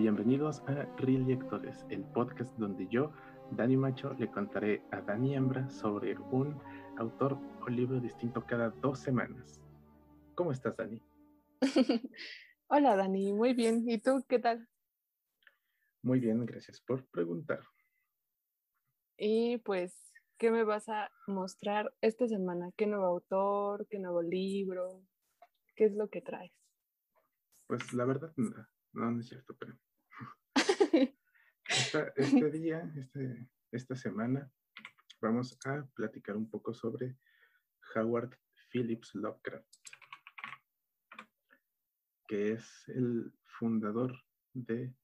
Bienvenidos a Real Lectores, el podcast donde yo, Dani Macho, le contaré a Dani Hembra sobre un autor o libro distinto cada dos semanas. ¿Cómo estás, Dani? Hola, Dani, muy bien. ¿Y tú qué tal? Muy bien, gracias por preguntar. Y pues, ¿qué me vas a mostrar esta semana? ¿Qué nuevo autor? ¿Qué nuevo libro? ¿Qué es lo que traes? Pues la verdad, no, no es cierto, pero este día, este, esta semana, vamos a platicar un poco sobre Howard Phillips Lovecraft, que es el fundador de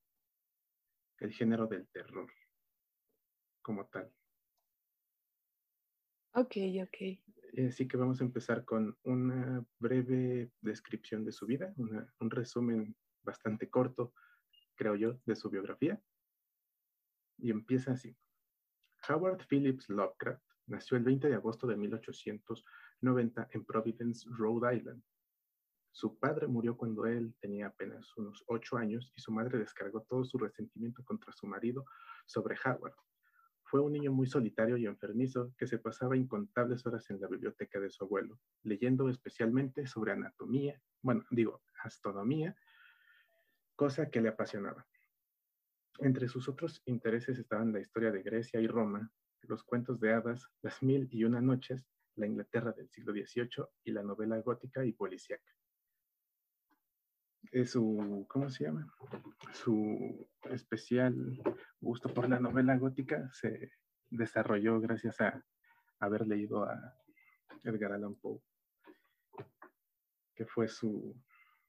el género del terror como tal. Ok, ok. Así que vamos a empezar con una breve descripción de su vida, un resumen bastante corto, creo yo, de su biografía. Y empieza así. Howard Phillips Lovecraft nació el 20 de agosto de 1890 en Providence, Rhode Island. Su padre murió cuando él tenía apenas unos ocho años y su madre descargó todo su resentimiento contra su marido sobre Howard. Fue un niño muy solitario y enfermizo que se pasaba incontables horas en la biblioteca de su abuelo, leyendo especialmente sobre anatomía, bueno, digo, astronomía, cosa que le apasionaba. Entre sus otros intereses estaban la historia de Grecia y Roma, los cuentos de hadas, las mil y una noches, la Inglaterra del siglo XVIII y la novela gótica y policíaca su, ¿cómo se llama? Su especial gusto por la novela gótica se desarrolló gracias a haber leído a Edgar Allan Poe, que fue su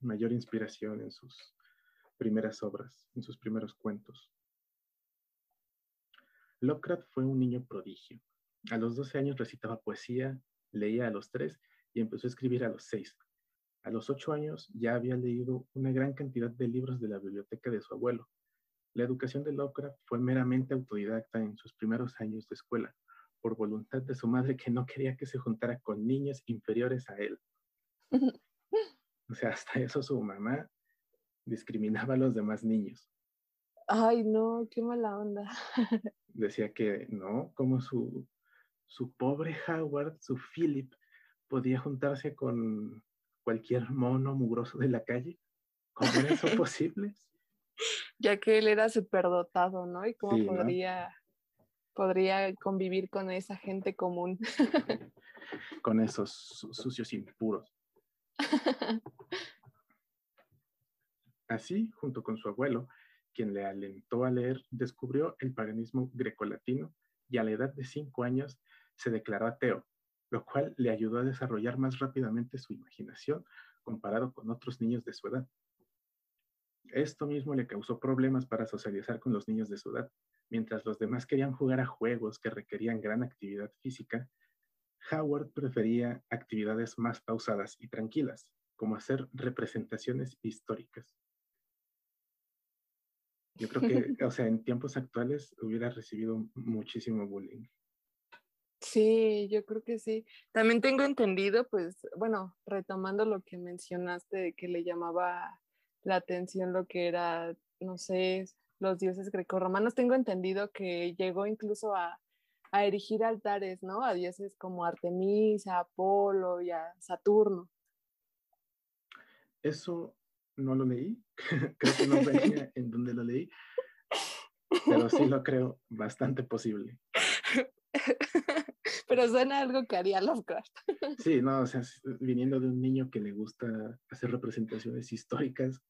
mayor inspiración en sus primeras obras, en sus primeros cuentos. Lovecraft fue un niño prodigio. A los 12 años recitaba poesía, leía a los 3 y empezó a escribir a los 6 a los ocho años ya había leído una gran cantidad de libros de la biblioteca de su abuelo. La educación de Lovecraft fue meramente autodidacta en sus primeros años de escuela, por voluntad de su madre que no quería que se juntara con niños inferiores a él. O sea, hasta eso su mamá discriminaba a los demás niños. Ay, no, qué mala onda. Decía que no, como su, su pobre Howard, su Philip, podía juntarse con cualquier mono mugroso de la calle? ¿Cómo era eso posible? Ya que él era superdotado, ¿no? Y cómo podría, podría convivir con esa gente común. con esos sucios impuros. Así, junto con su abuelo, quien le alentó a leer, descubrió el paganismo grecolatino y a la edad de cinco años se declaró ateo, lo cual le ayudó a desarrollar más rápidamente su imaginación comparado con otros niños de su edad. Esto mismo le causó problemas para socializar con los niños de su edad. Mientras los demás querían jugar a juegos que requerían gran actividad física, Howard prefería actividades más pausadas y tranquilas, como hacer representaciones históricas. Yo creo que, o sea, en tiempos actuales hubiera recibido muchísimo bullying. Sí, yo creo que sí. También tengo entendido, pues, bueno, retomando lo que mencionaste de que le llamaba la atención lo que era, no sé, los dioses grecorromanos, tengo entendido que llegó incluso a, a erigir altares, ¿no? A dioses como Artemisa, Apolo y a Saturno. Eso no lo leí, creo que no venía en donde lo leí, pero sí lo creo bastante posible. Pero suena algo que haría Lovecraft. Sí, no, o sea, viniendo de un niño que le gusta hacer representaciones históricas,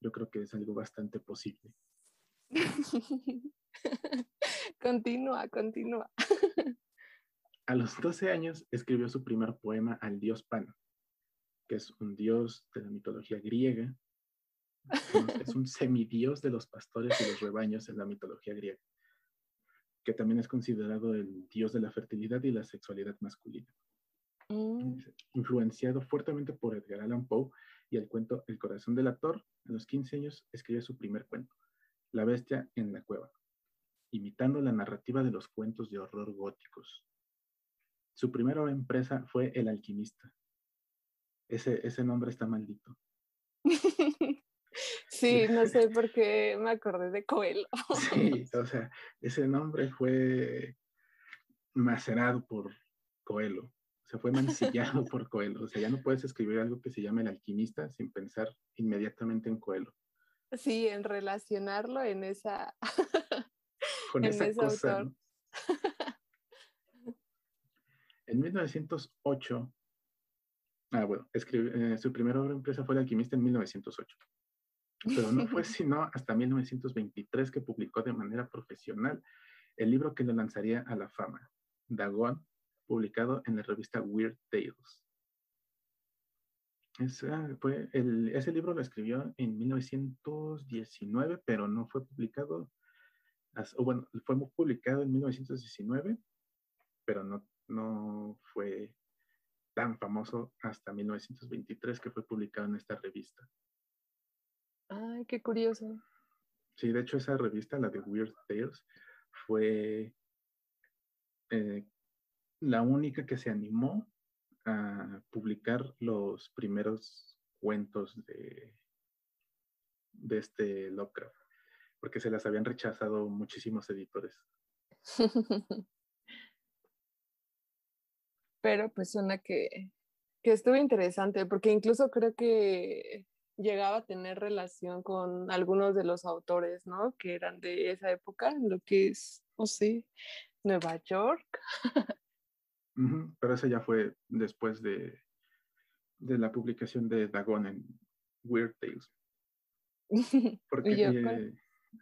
yo creo que es algo bastante posible. continúa, continúa. A los 12 años escribió su primer poema al dios Pan, que es un dios de la mitología griega. Es un semidios de los pastores y los rebaños en la mitología griega que también es considerado el dios de la fertilidad y la sexualidad masculina. Mm. Influenciado fuertemente por Edgar Allan Poe y el cuento El corazón del actor, a los 15 años escribe su primer cuento, La bestia en la cueva, imitando la narrativa de los cuentos de horror góticos. Su primera empresa fue El alquimista. Ese, ese nombre está maldito. Sí, no sé por qué me acordé de Coelho. Sí, o sea, ese nombre fue macerado por Coelho, se fue mancillado por Coelho. O sea, ya no puedes escribir algo que se llame El alquimista sin pensar inmediatamente en Coelho. Sí, en relacionarlo en esa... Con esa cosa. en 1908, ah, bueno, eh, su primera obra empresa fue El alquimista en 1908. Pero no fue sino hasta 1923 que publicó de manera profesional el libro que le lanzaría a la fama, Dagon, publicado en la revista Weird Tales. fue ese libro lo escribió en 1919, pero no fue publicado, bueno, fue publicado en 1919, pero no, no fue tan famoso hasta 1923 que fue publicado en esta revista. Ay, qué curioso. Sí, de hecho esa revista, la de Weird Tales, fue eh, la única que se animó a publicar los primeros cuentos de, de este Lovecraft, porque se las habían rechazado muchísimos editores. Pero pues suena que, que estuvo interesante, porque incluso creo que llegaba a tener relación con algunos de los autores, ¿no? Que eran de esa época, lo que es, o sí, Nueva York. pero eso ya fue después de, de la publicación de Dagon en Weird Tales. Porque, eh,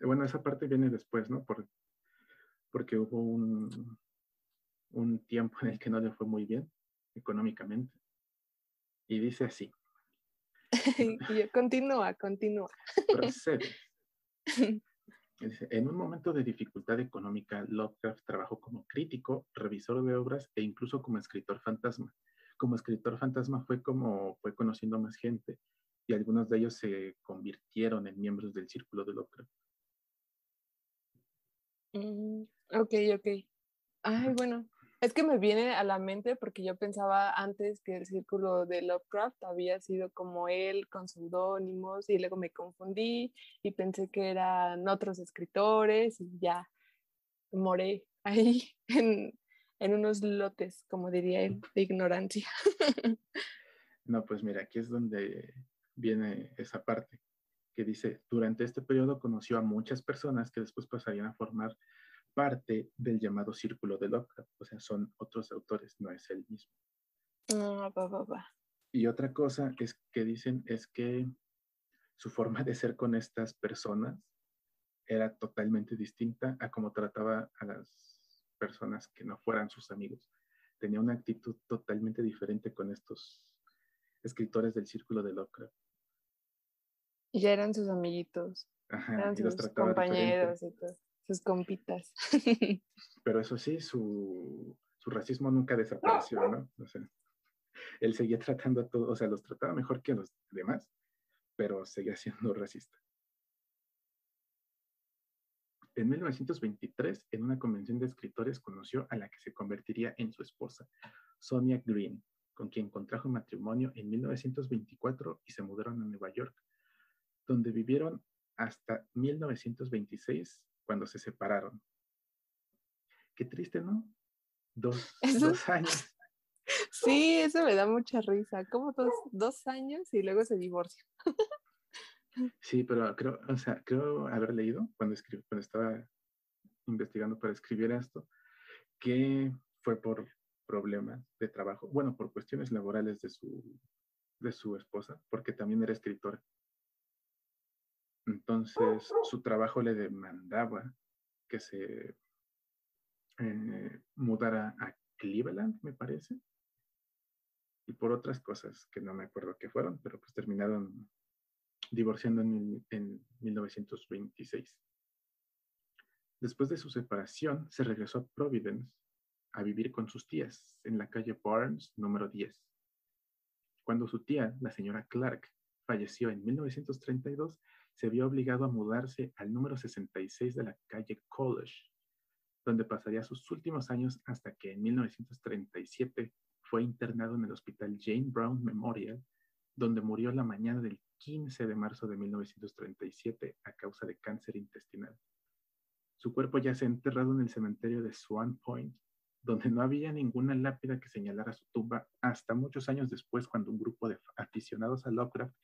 bueno, esa parte viene después, ¿no? Por, porque hubo un, un tiempo en el que no le fue muy bien económicamente. Y dice así. y continúa, continúa. Procede. En un momento de dificultad económica, Lovecraft trabajó como crítico, revisor de obras e incluso como escritor fantasma. Como escritor fantasma fue como fue conociendo más gente y algunos de ellos se convirtieron en miembros del círculo de Lovecraft. Mm, ok, ok. Ay, bueno, es que me viene a la mente porque yo pensaba antes que el círculo de Lovecraft había sido como él con seudónimos y luego me confundí y pensé que eran otros escritores y ya moré ahí en, en unos lotes, como diría él, de ignorancia. No, pues mira, aquí es donde viene esa parte que dice, durante este periodo conoció a muchas personas que después pasarían a formar parte del llamado círculo de Lovecraft, o sea, son otros autores, no es el mismo. Ah, y otra cosa es que dicen es que su forma de ser con estas personas era totalmente distinta a cómo trataba a las personas que no fueran sus amigos. Tenía una actitud totalmente diferente con estos escritores del círculo de Lovecraft. Y ya eran sus amiguitos. Ajá, eran sus compañeros y todo sus compitas. Pero eso sí, su, racismo nunca desapareció, ¿no? O sea, él seguía tratando a todos, o sea, los trataba mejor que a los demás, pero seguía siendo racista. En 1923, en una convención de escritores, conoció a la que se convertiría en su esposa, Sonia Green, con quien contrajo matrimonio en 1924 y se mudaron a Nueva York, donde vivieron hasta 1926 cuando se separaron. Qué triste, ¿no? Dos, años. Sí, eso me da mucha risa. Como dos, años y luego se divorcian. Sí, pero creo, o sea, creo haber leído cuando, escribí, cuando estaba investigando para escribir esto, que fue por problemas de trabajo, bueno, por cuestiones laborales de su, de su esposa, porque también era escritora. Entonces, su trabajo le demandaba que se eh, mudara a Cleveland, me parece, y por otras cosas que no me acuerdo qué fueron, pero pues terminaron divorciando en, en 1926. Después de su separación, se regresó a Providence a vivir con sus tías en la calle Barnes, número 10. Cuando su tía, la señora Clark, falleció en 1932, se vio obligado a mudarse al número 66 de la calle College, donde pasaría sus últimos años hasta que en 1937 fue internado en el hospital Jane Brown Memorial, donde murió la mañana del 15 de marzo de 1937 a causa de cáncer intestinal. Su cuerpo ya se ha enterrado en el cementerio de Swan Point, donde no había ninguna lápida que señalara su tumba hasta muchos años después, cuando un grupo de aficionados a Lovecraft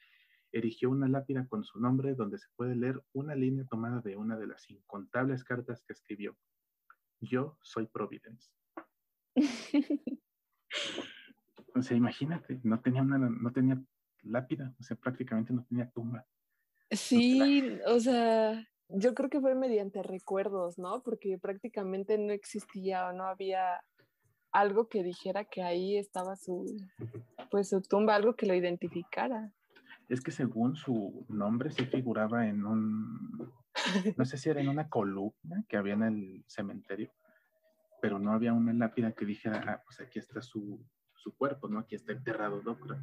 erigió una lápida con su nombre donde se puede leer una línea tomada de una de las incontables cartas que escribió. Yo soy Providence. o sea, imagínate, no tenía, una, no tenía lápida, o sea, prácticamente no tenía tumba. Sí, o sea, yo creo que fue mediante recuerdos, ¿no? Porque prácticamente no existía o no había algo que dijera que ahí estaba su, pues su tumba, algo que lo identificara es que según su nombre se figuraba en un, no sé si era en una columna que había en el cementerio, pero no había una lápida que dijera, ah, pues aquí está su, su cuerpo, ¿no? Aquí está enterrado Docra.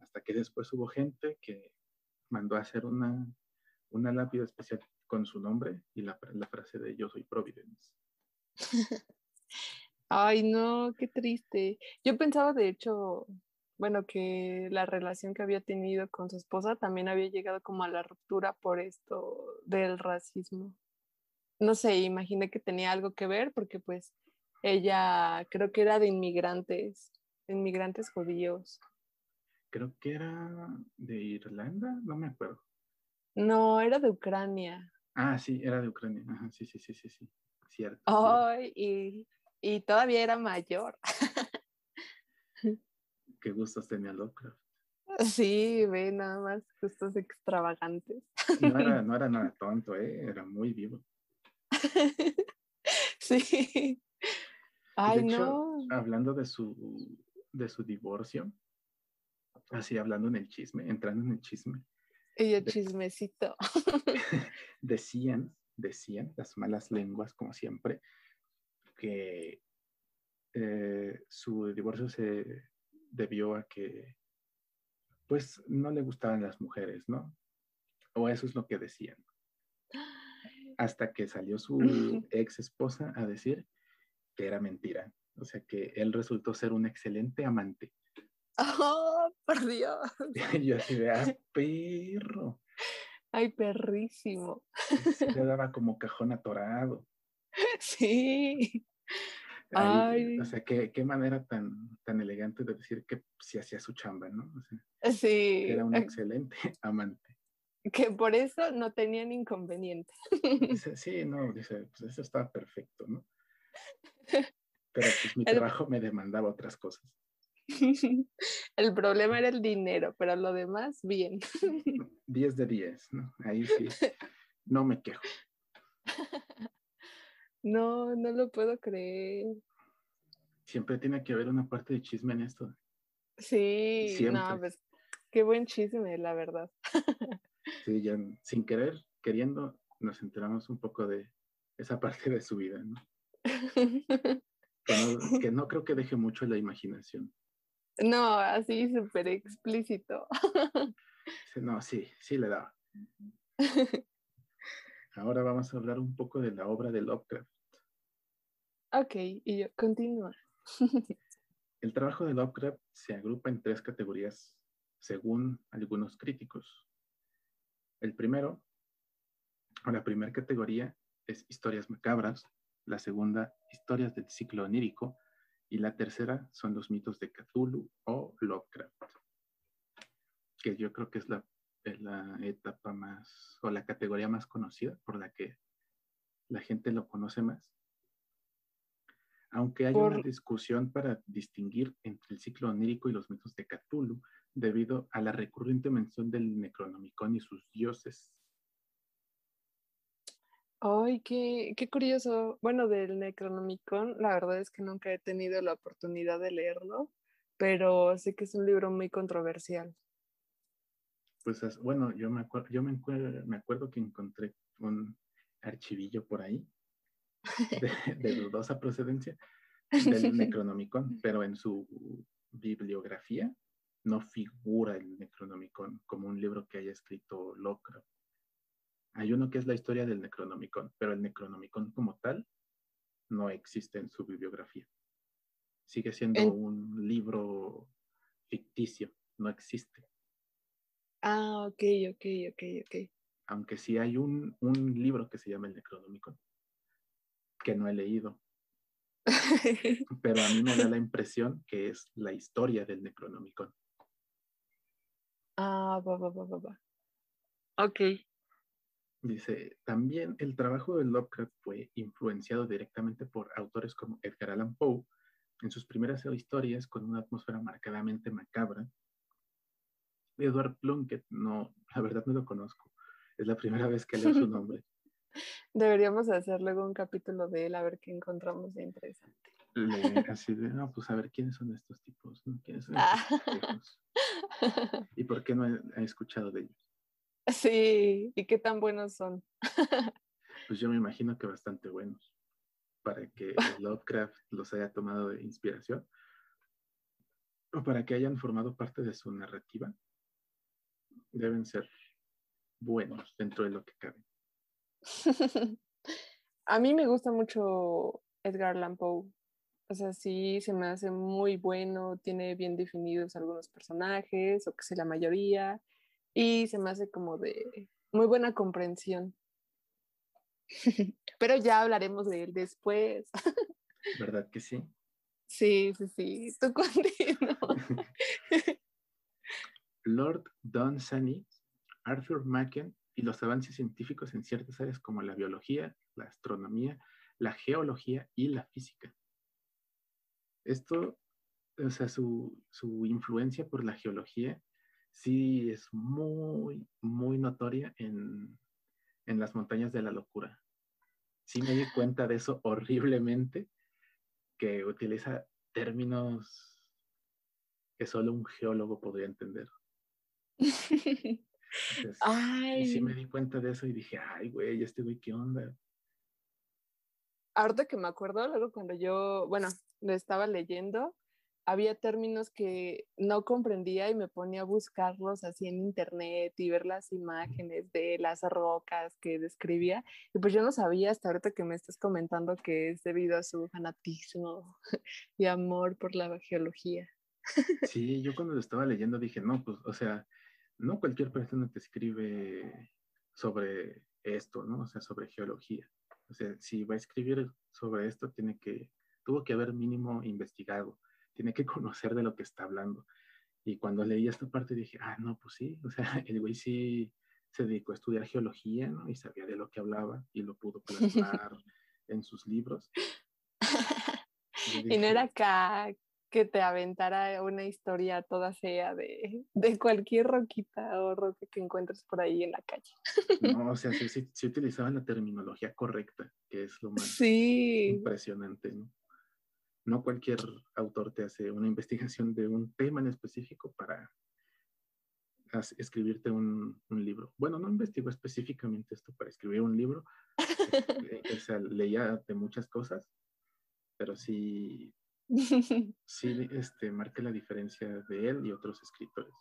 Hasta que después hubo gente que mandó a hacer una, una lápida especial con su nombre y la, la frase de yo soy Providence. Ay, no, qué triste. Yo pensaba, de hecho, bueno, que la relación que había tenido con su esposa también había llegado como a la ruptura por esto del racismo. No sé, imaginé que tenía algo que ver porque pues ella creo que era de inmigrantes, inmigrantes judíos. Creo que era de Irlanda, no me acuerdo. No, era de Ucrania. Ah, sí, era de Ucrania. sí, sí, sí, sí, sí. Cierto. Ay, y, y todavía era mayor. qué gustos tenía Lovecraft. Sí, ve nada más gustos extravagantes. No era, no era nada tonto, ¿eh? era muy vivo. sí. Ay, no. Hablando de su, de su divorcio, así hablando en el chisme, entrando en el chisme. Y el chismecito. decían, decían las malas lenguas, como siempre, que eh, su divorcio se debió a que, pues, no le gustaban las mujeres, ¿no? O eso es lo que decían. Hasta que salió su ex esposa a decir que era mentira. O sea, que él resultó ser un excelente amante. ¡Oh, por Dios! Yo así de, ah, perro! ¡Ay, perrísimo! Se le daba como cajón atorado. Sí. O sea, qué, qué, manera tan, tan elegante de decir que si hacía su chamba, ¿no? sí. Era un excelente amante. Que por eso no tenían inconveniente. sí, no, dice, pues eso estaba perfecto, ¿no? Pero pues mi trabajo me demandaba otras cosas. El problema era el dinero, pero lo demás, bien. 10 de 10, ¿no? Ahí sí, no me quejo. No, no lo puedo creer. Siempre tiene que haber una parte de chisme en esto. Sí, no, pues qué buen chisme, la verdad. Sí, ya sin querer, queriendo, nos enteramos un poco de esa parte de su vida, ¿no? que, no creo que deje mucho la imaginación. No, así súper explícito. No, sí, sí le da. Ahora vamos a hablar un poco de la obra de Lovecraft. Ok, y yo continúa. El trabajo de Lovecraft se agrupa en tres categorías según algunos críticos. El primero, o la primera categoría, es historias macabras, la segunda, historias del ciclo onírico, y la tercera son los mitos de Cthulhu o Lovecraft, que yo creo que es la es la etapa más o la categoría más conocida por la que la gente lo conoce más. Aunque hay una discusión para distinguir entre el ciclo onírico y los mitos de Cthulhu debido a la recurrente mención del Necronomicon y sus dioses. Ay, qué, qué curioso. Bueno, del Necronomicon, la verdad es que nunca he tenido la oportunidad de leerlo, pero sé que es un libro muy controversial pues bueno, yo me acuerdo, yo me, me acuerdo que encontré un archivillo por ahí de, dudosa procedencia del Necronomicon, pero en su bibliografía no figura el Necronomicon como un libro que haya escrito Lovecraft. Hay uno que es la historia del Necronomicon, pero el Necronomicon como tal no existe en su bibliografía. Sigue siendo un libro ficticio, no existe. Ah, ok, ok, ok, ok. Aunque sí hay un, un libro que se llama El Necronomicon, que no he leído. Pero a mí me da la impresión que es la historia del Necronomicon. Ah, va, va, va, va, va. Ok. Dice, también el trabajo de Lovecraft fue influenciado directamente por autores como Edgar Allan Poe en sus primeras historias con una atmósfera marcadamente macabra. Edward Plunkett, no, la verdad no lo conozco. Es la primera vez que leo su nombre. Deberíamos hacer luego un capítulo de él a ver qué encontramos de interesante. así de, no, pues a ver quiénes son estos tipos, ¿Quiénes son estos tipos? ¿Y por qué no he, escuchado de ellos? Sí, ¿y qué tan buenos son? Pues yo me imagino que bastante buenos, para que Lovecraft los haya tomado de inspiración, o para que hayan formado parte de su narrativa, deben ser buenos dentro de lo que cabe. A mí me gusta mucho Edgar Allan Poe. O sea, sí, se me hace muy bueno, tiene bien definidos algunos personajes, o que sé la mayoría, y se me hace como de muy buena comprensión. Pero ya hablaremos de él después. ¿Verdad que sí? Sí, sí, sí. Tú continúa. Lord Dunsany, Arthur Macken y los avances científicos en ciertas áreas como la biología, la astronomía, la geología y la física. Esto, o sea, su, influencia por la geología sí es muy, muy notoria en, en las montañas de la locura. Sí me di cuenta de eso horriblemente, que utiliza términos que solo un geólogo podría entender. Y sí me di cuenta de eso y dije, ay, güey, este güey, ¿qué onda? Ahorita que me acuerdo, luego cuando yo, bueno, lo estaba leyendo, había términos que no comprendía y me ponía a buscarlos así en internet y ver las imágenes de las rocas que describía. Y pues yo no sabía hasta ahorita que me estás comentando que es debido a su fanatismo y amor por la geología. Sí, yo cuando lo estaba leyendo dije, no, pues, o sea, no cualquier persona te escribe sobre esto, ¿no? O sea, sobre geología. O sea, si va a escribir sobre esto, tiene que, tuvo que haber mínimo investigado, tiene que conocer de lo que está hablando. Y cuando leí esta parte dije, ah, no, pues sí, o sea, el güey sí se dedicó a estudiar geología, ¿no? Y sabía de lo que hablaba y lo pudo plasmar en sus libros. Y, no era acá que te aventara una historia toda fea de, de, cualquier roquita o roca que encuentres por ahí en la calle. No, o sea, sí, sí, utilizaban la terminología correcta, que es lo más impresionante, ¿no? No cualquier autor te hace una investigación de un tema en específico para escribirte un, un libro. Bueno, no investigó específicamente esto para escribir un libro, o sea, leía de muchas cosas, pero sí sí este, marca la diferencia de él y otros escritores.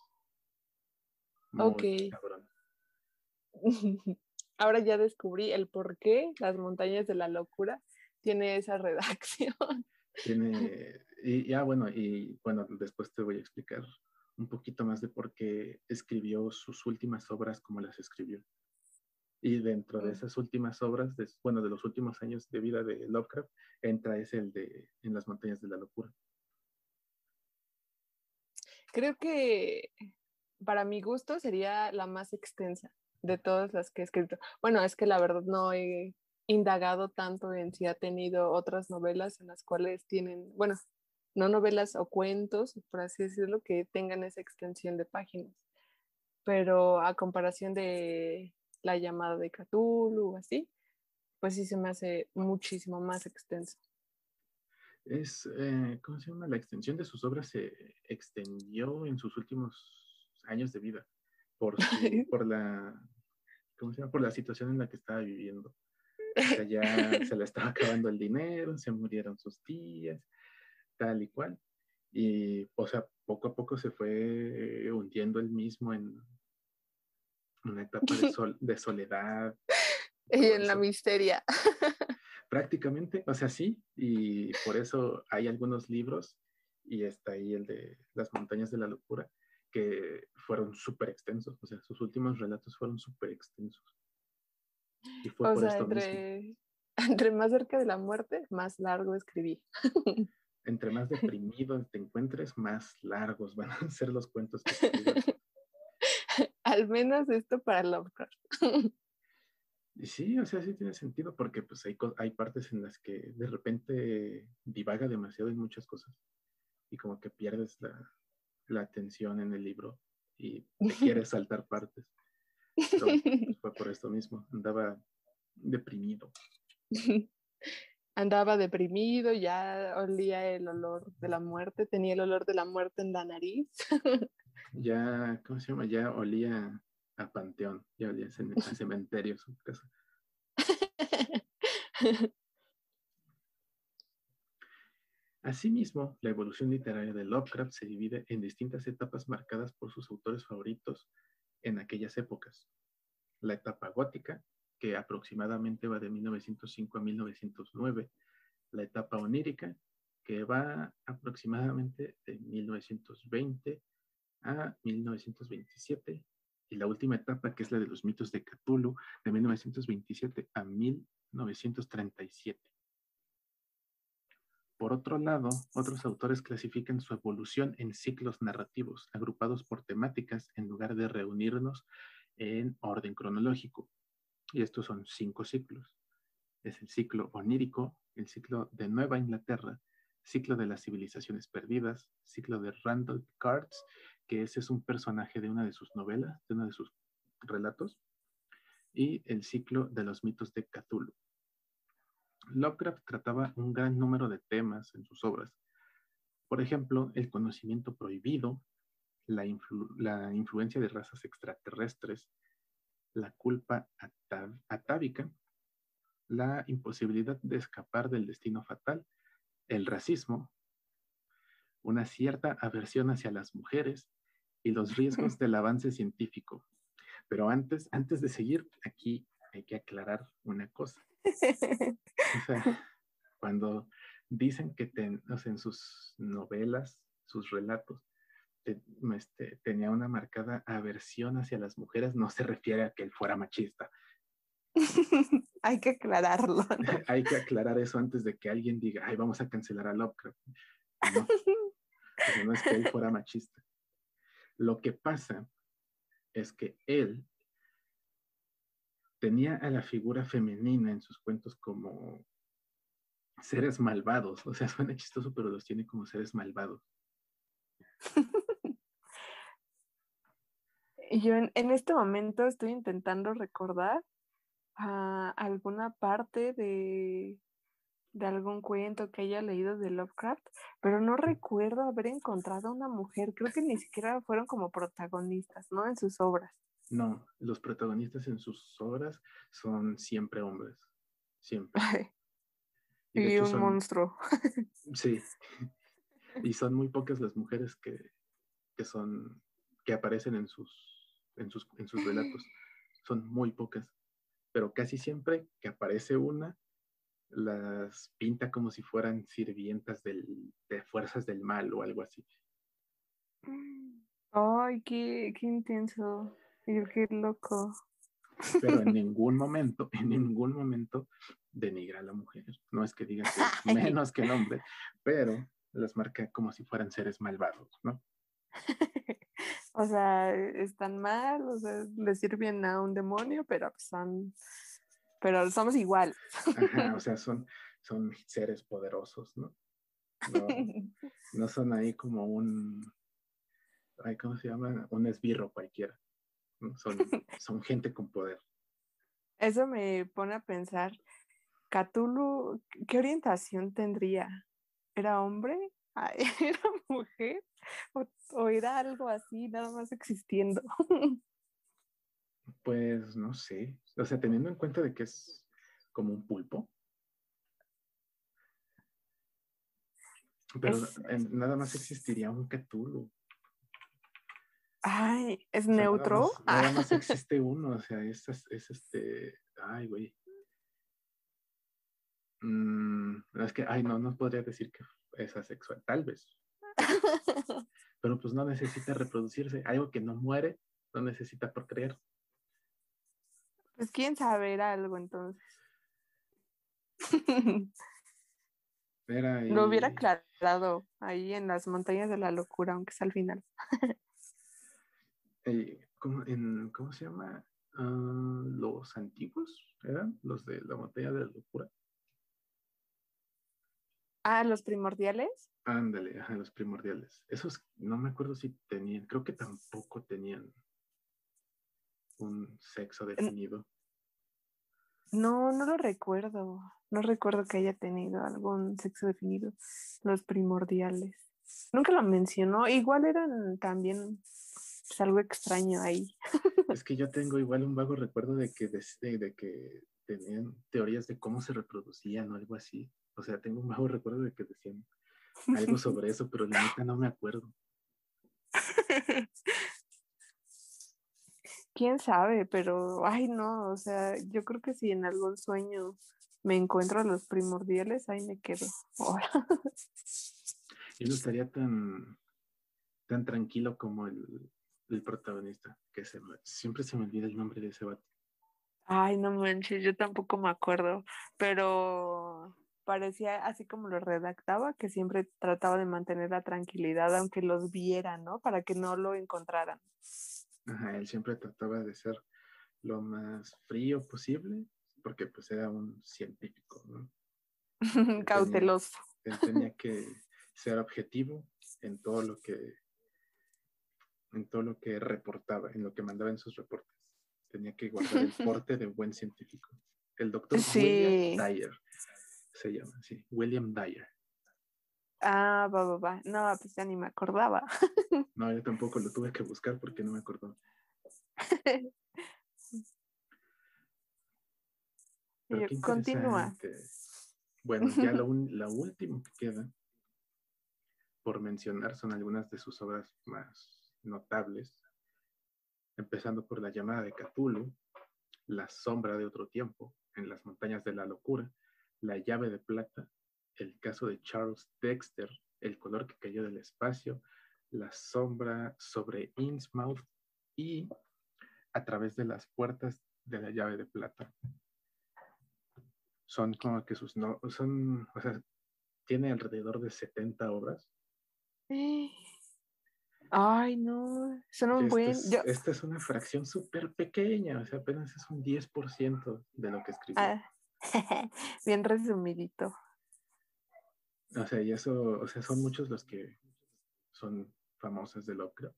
ok. Ahora ya descubrí el por qué las montañas de la locura tiene esa redacción. Tiene, y ya bueno, y bueno, después te voy a explicar un poquito más de por qué escribió sus últimas obras como las escribió. Y dentro de esas últimas obras, de, bueno, de los últimos años de vida de Lovecraft, entra ese el de En las montañas de la locura. Creo que para mi gusto sería la más extensa de todas las que he escrito. Bueno, es que la verdad no he indagado tanto en si ha tenido otras novelas en las cuales tienen, bueno, no novelas o cuentos, por así decirlo, que tengan esa extensión de páginas. Pero a comparación de la llamada de Cthulhu o así, pues sí se me hace muchísimo más extenso. Es, eh, ¿cómo se llama? La extensión de sus obras se extendió en sus últimos años de vida por, por la, ¿cómo se llama? Por la situación en la que estaba viviendo. O sea, ya se le estaba acabando el dinero, se murieron sus tías, tal y cual. Y, o sea, poco a poco se fue hundiendo él mismo en, una etapa de, sol, de soledad. Y en la misteria. Prácticamente, o sea, sí, y por eso hay algunos libros, y está ahí el de Las montañas de la locura, que fueron súper extensos, o sea, sus últimos relatos fueron súper extensos. Y fue o por sea, esto entre, entre más cerca de la muerte, más largo escribí. entre más deprimido te encuentres, más largos van a ser los cuentos que Al menos esto para Lovecraft. Sí, o sea, sí tiene sentido porque pues hay, hay partes en las que de repente divaga demasiado en muchas cosas y como que pierdes la, la atención en el libro y te quieres saltar partes. Pero pues, fue por esto mismo, andaba deprimido. andaba deprimido, ya olía el olor de la muerte, tenía el olor de la muerte en la nariz. Ya, ¿cómo se llama? Ya olía a panteón, ya olía a cementerio su casa. Asimismo, la evolución literaria de Lovecraft se divide en distintas etapas marcadas por sus autores favoritos en aquellas épocas. La etapa gótica, que aproximadamente va de 1905 a 1909, la etapa onírica, que va aproximadamente de 1920 a 1927, y la última etapa, que es la de los mitos de Cthulhu, de 1927 a 1937. Por otro lado, otros autores clasifican su evolución en ciclos narrativos, agrupados por temáticas en lugar de reunirnos en orden cronológico y estos son cinco ciclos. Es el ciclo onírico, el ciclo de Nueva Inglaterra, ciclo de las civilizaciones perdidas, ciclo de Randall Cards, que ese es un personaje de una de sus novelas, de uno de sus relatos, y el ciclo de los mitos de Cthulhu. Lovecraft trataba un gran número de temas en sus obras. Por ejemplo, el conocimiento prohibido, la, influencia de razas extraterrestres, la culpa atávica, la imposibilidad de escapar del destino fatal, el racismo, una cierta aversión hacia las mujeres y los riesgos del avance científico. Pero antes, antes de seguir, aquí hay que aclarar una cosa. cuando dicen que en sus novelas, sus relatos, este, tenía una marcada aversión hacia las mujeres, no se refiere a que él fuera machista. Hay que aclararlo. Hay que aclarar eso antes de que alguien diga, ay, vamos a cancelar a Lovecraft. No, no es que él fuera machista. Lo que pasa es que él tenía a la figura femenina en sus cuentos como seres malvados. O sea, suena chistoso, pero los tiene como seres malvados. Yo en, este momento estoy intentando recordar alguna parte de, de algún cuento que haya leído de Lovecraft, pero no recuerdo haber encontrado a una mujer. Creo que ni siquiera fueron como protagonistas, ¿no? En sus obras. No, los protagonistas en sus obras son siempre hombres. Siempre. Y, un monstruo. sí. Y son muy pocas las mujeres que, que son, que aparecen en sus en sus, en sus relatos. Son muy pocas, pero casi siempre que aparece una, las pinta como si fueran sirvientas del, de fuerzas del mal o algo así. Ay, qué, qué intenso. Qué loco. Pero en ningún momento, en ningún momento denigra a la mujer. No es que diga que es menos que el hombre, pero las marca como si fueran seres malvados, ¿no? o sea, están mal, o sea, le sirven a un demonio, pero son, pero somos igual. o sea, son, son seres poderosos, ¿no? No, son ahí como un, ¿cómo se llama? Un esbirro cualquiera. Son, son gente con poder. Eso me pone a pensar, Cthulhu, ¿qué orientación tendría? ¿Era hombre? ¿Era mujer? ¿O, era algo así, nada más existiendo? Pues no sé. O sea, teniendo en cuenta de que es como un pulpo. Pero nada más existiría un Cthulhu. Ay, ¿es neutro? Nada más, existe uno, o sea, es, es este. Ay, güey. Mm, es que, ay, no, no podría decir que es asexual, tal vez. Pero pues no necesita reproducirse. Algo que no muere, no necesita procrear. Pues quién sabe, era algo entonces. Lo hubiera aclarado ahí en las montañas de la locura, aunque es al final. ¿cómo, se llama? Ah, los antiguos eran los de la montaña de la locura. Ah, los primordiales. Ándale, ajá, los primordiales. Esos no me acuerdo si tenían, creo que tampoco tenían un sexo definido. No, no lo recuerdo. No recuerdo que haya tenido algún sexo definido. Los primordiales. Nunca lo mencionó. Igual eran también pues, algo extraño ahí. Es que yo tengo igual un vago recuerdo de que, de, que tenían teorías de cómo se reproducían o algo así. O sea, tengo un vago recuerdo de que decían algo sobre eso, pero la neta no me acuerdo. Quién sabe, pero ay no, o sea, yo creo que si en algún sueño me encuentro a los primordiales, ahí me quedo. Yo no estaría tan, tan tranquilo como el, el protagonista, que se, siempre se me olvida el nombre de ese vato. Ay, no manches, yo tampoco me acuerdo, pero parecía así como lo redactaba, que siempre trataba de mantener la tranquilidad aunque los viera, ¿no? Para que no lo encontraran. Ajá, él siempre trataba de ser lo más frío posible, porque pues era un científico, ¿no? Cauteloso. él tenía que ser objetivo en todo lo que en todo lo que reportaba, en lo que mandaba en sus reportes. Tenía que guardar el porte de buen científico. El doctor William Dyer se llama, sí, William Dyer. Ah, va, va, va. No, pues ya ni me acordaba. no, yo tampoco lo tuve que buscar porque no me acordó. Continúa. Bueno, ya lo, la último que queda por mencionar son algunas de sus obras más notables, empezando por La llamada de Cthulhu, La sombra de otro tiempo, En las montañas de la locura, La llave de plata, caso de Charles Dexter, El color que cayó del espacio, La sombra sobre Innsmouth y A través de las puertas de la llave de plata. Son como que sus no, son, o sea, tiene alrededor de 70 obras. Ay, no, son un buen... Esta es una fracción súper pequeña, o sea, apenas es un 10% de lo que escribió. Ah, bien resumidito. O sea, y eso, o sea, son muchos los que son famosas de Lovecraft,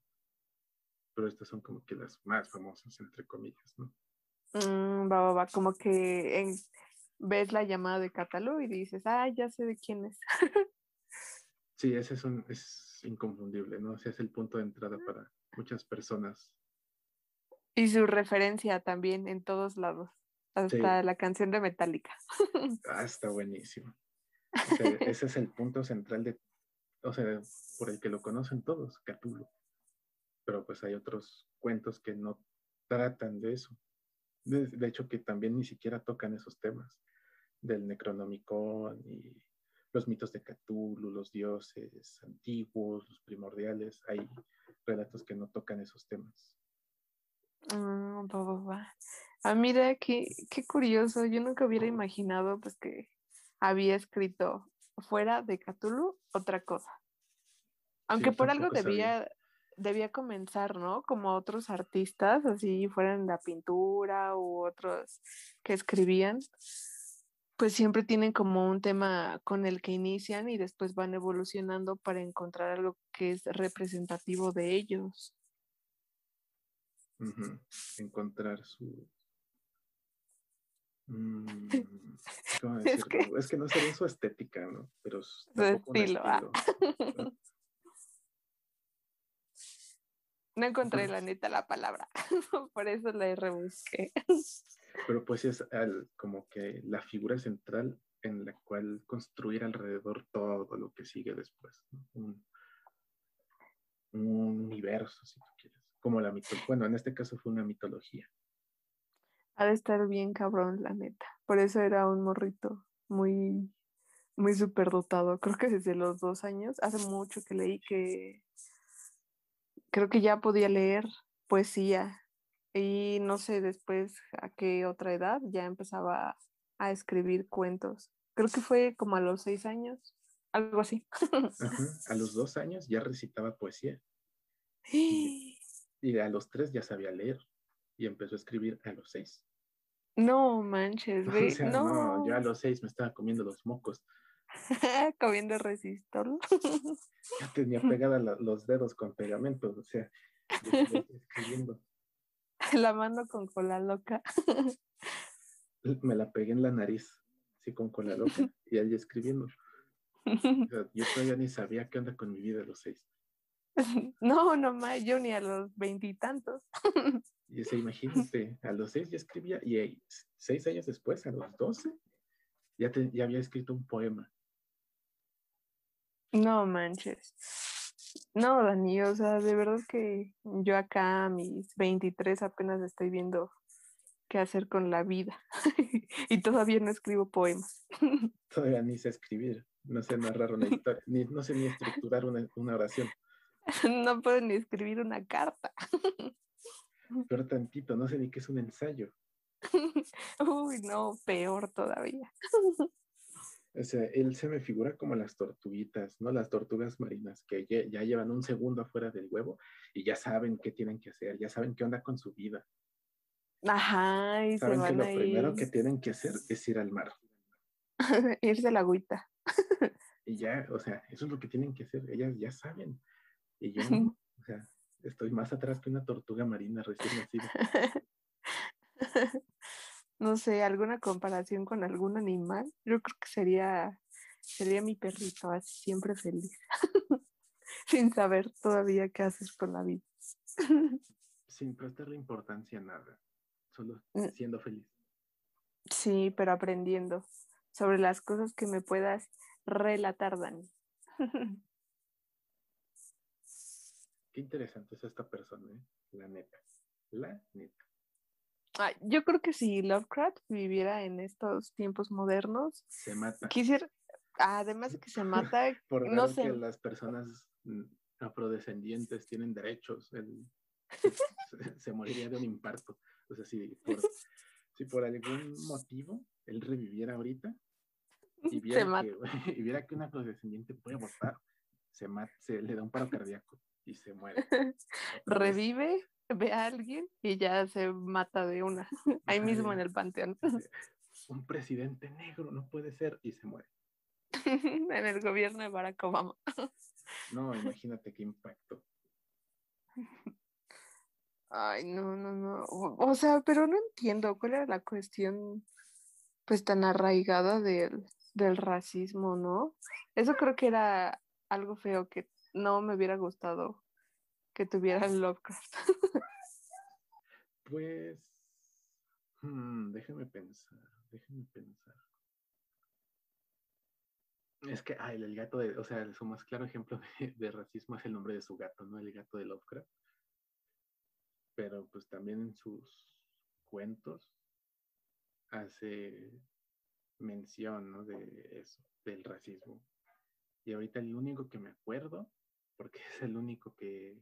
pero estas son como que las más famosas, entre comillas, ¿no? Mm, va, va, va, como que ves la llamada de Catalú y dices, ah, ya sé de quién es. sí, ese es un, es inconfundible, ¿no? O sea, es el punto de entrada para muchas personas. Y su referencia también en todos lados, hasta la canción de Metallica. Ah, está buenísimo. Ese es el punto central de, o sea, por el que lo conocen todos, Cthulhu. Pero pues hay otros cuentos que no tratan de eso. De, hecho, que también ni siquiera tocan esos temas del Necronomicon y los mitos de Cthulhu, los dioses antiguos, los primordiales, hay relatos que no tocan esos temas. Ah, ah, mira, qué, qué curioso. Yo nunca hubiera imaginado pues que había escrito fuera de Cthulhu otra cosa. Aunque por algo debía, debía comenzar, ¿no? Como otros artistas, así fueran la pintura u otros que escribían pues siempre tienen como un tema con el que inician y después van evolucionando para encontrar algo que es representativo de ellos. Encontrar su... Mm, es, que... es, que... no sería su estética, ¿no? Pero su estilo. Ah. No encontré la neta la palabra, por eso la rebusqué. Pero pues es como que la figura central en la cual construir alrededor todo lo que sigue después. Un, universo, si tú quieres. Como la mitología. Bueno, en este caso fue una mitología. Ha de estar bien cabrón, la neta. Por eso era un morrito muy, muy superdotado. Creo que desde los dos años, hace mucho que leí que creo que ya podía leer poesía y no sé después a qué otra edad ya empezaba a escribir cuentos. Creo que fue como a los seis años, algo así. A los dos años ya recitaba poesía. Y, y a los tres ya sabía leer y empezó a escribir a los seis. No manches, O sea, no. yo a los seis me estaba comiendo los mocos. Comiendo resistor. Ya tenía pegada la- los dedos con pegamento, o sea, escribiendo. La mano con cola loca. Me la pegué en la nariz, así con cola loca, y ahí escribiendo. O sea, yo todavía ni sabía qué onda con mi vida a los seis. No, no más, yo ni a los veintitantos. Y ese, imagínate, a los seis ya escribía, y seis años después, a los doce, ya, te- ya había escrito un poema. No manches. No, Dani, o sea, de verdad que yo acá a mis 23 apenas estoy viendo qué hacer con la vida y todavía no escribo poemas. Todavía ni sé escribir, no sé narrar una historia, ni, no sé ni estructurar una, una oración. No puedo ni escribir una carta. Peor tantito, no sé ni qué es un ensayo. Uy, no, peor todavía. O sea, él se me figura como las tortuguitas, ¿no? Las tortugas marinas que ya, ya llevan un segundo afuera del huevo y ya saben qué tienen que hacer, ya saben qué onda con su vida. Ajá, y se Saben que van lo primero que tienen que hacer es ir al mar. irse a la agüita. Y ya, o sea, eso es lo que tienen que hacer. Ellas ya saben. Y yo, o sea, estoy más atrás que una tortuga marina recién nacida. No sé, alguna comparación con algún animal. Yo creo que sería, sería mi perrito, así siempre feliz. Sin saber todavía qué hacer con la vida. Sin prestarle importancia a nada. Solo Mm. siendo feliz. Sí, pero aprendiendo sobre las cosas que me puedas relatar, Dani. Qué interesante es esta persona, ¿eh? La neta. La neta. Ay, yo creo que si Lovecraft viviera en estos tiempos modernos, Se mata. quisiera, además de que se mata, Por no sé, que las personas afrodescendientes tienen derechos. él se, se moriría de un infarto. O sea, si por, si por algún motivo él reviviera ahorita y viera, mata. que, y viera que un afrodescendiente puede votar, se, ma- se le da un paro cardíaco y se muere. Revive, ve a alguien y ya se mata de una, ahí mismo en el panteón, Un presidente negro no puede ser y se muere. en el gobierno de Barack Obama. No, imagínate qué impacto. Ay, no, no, no. O, o sea, pero no entiendo cuál era la cuestión, pues tan arraigada del, del racismo, ¿no? Eso creo que era algo feo que no me hubiera gustado que tuviera el Lovecraft. Pues, hmm, déjame pensar, déjame pensar. Es que, ay, el gato de, o sea, su más claro ejemplo de, de racismo es el nombre de su gato, ¿no? El gato de Lovecraft. Pero pues también en sus cuentos hace mención, ¿no? De eso, del racismo. Y ahorita el único que me acuerdo, porque es el único que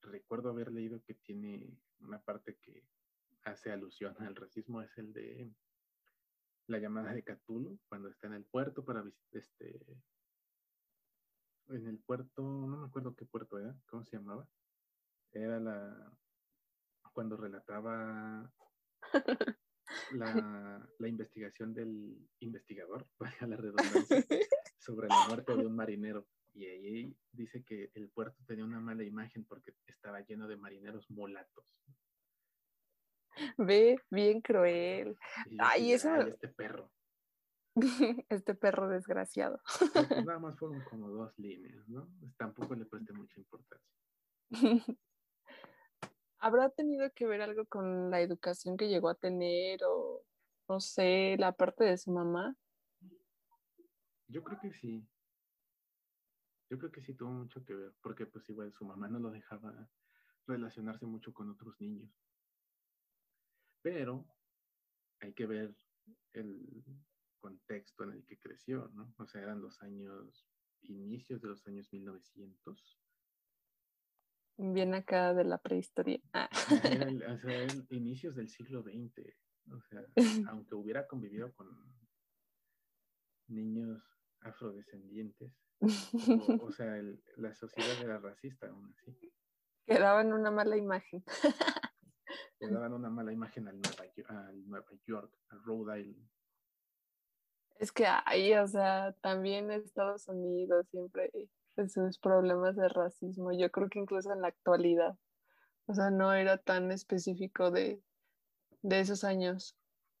recuerdo haber leído que tiene una parte que hace alusión al racismo, es el de la llamada de Cthulhu, cuando está en el puerto para visitar este en el puerto, no me acuerdo qué puerto era, ¿cómo se llamaba? Era la cuando relataba la, la investigación del investigador, valga la redundancia, sobre la muerte de un marinero. Y ahí dice que el puerto tenía una mala imagen porque estaba lleno de marineros mulatos. Ve, bien cruel. Y Ay, eso- "Ay, este perro. Este perro desgraciado. Pero, pues, nada más fueron como dos líneas, ¿no? Pues, tampoco le presté mucha importancia. ¿Habrá tenido que ver algo con la educación que llegó a tener o, no sé, la parte de su mamá? Yo creo que sí. Yo creo que sí tuvo mucho que ver, porque pues igual su mamá no lo dejaba relacionarse mucho con otros niños. Pero hay que ver el contexto en el que creció, ¿no? O sea, eran los años, inicios de los años 1900. Bien acá de la prehistoria. Ah. o sea, inicios del siglo XX. O sea, aunque hubiera convivido con niños afrodescendientes, o, sea, la sociedad era racista aún así. Quedaban una mala imagen. Le daban una mala imagen al Nueva, al Nueva York, al Rhode Island. Es que ahí, o sea, también Estados Unidos siempre sus problemas de racismo. Yo creo que incluso en la actualidad, o sea, no era tan específico de, de esos años.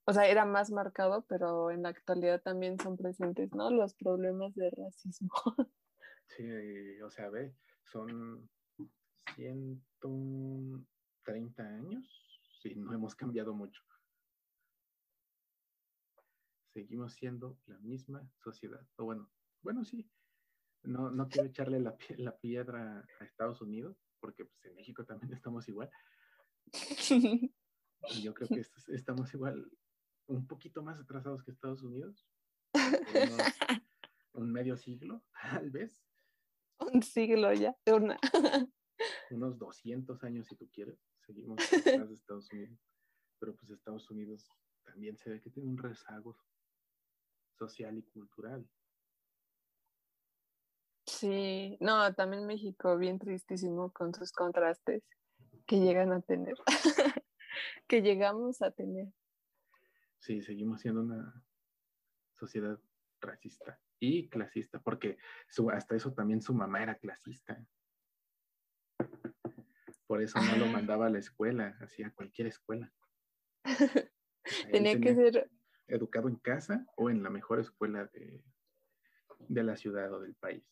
O sea, era más marcado, pero en la actualidad también son presentes, ¿no? Los problemas de racismo. Sí, o sea, ve, son 130 años sí, no hemos cambiado mucho. Seguimos siendo la misma sociedad. O bueno, bueno, sí. No, no quiero echarle la, la piedra a Estados Unidos, porque pues, en México también estamos igual. Yo creo que estamos igual, un poquito más atrasados que Estados Unidos. un medio siglo, tal vez. Un siglo ya, una. Unos 200 años si tú quieres seguimos detrás de Estados Unidos, pero pues Estados Unidos también se ve que tiene un rezago social y cultural. Sí, no, también México bien tristísimo con sus contrastes que llegan a tener, que llegamos a tener. Sí, seguimos siendo una sociedad racista y clasista, porque su, hasta eso también su mamá era clasista. Por eso no lo mandaba a la escuela, hacía cualquier escuela. tenía, que ser educado en casa o en la mejor escuela de, la ciudad o del país.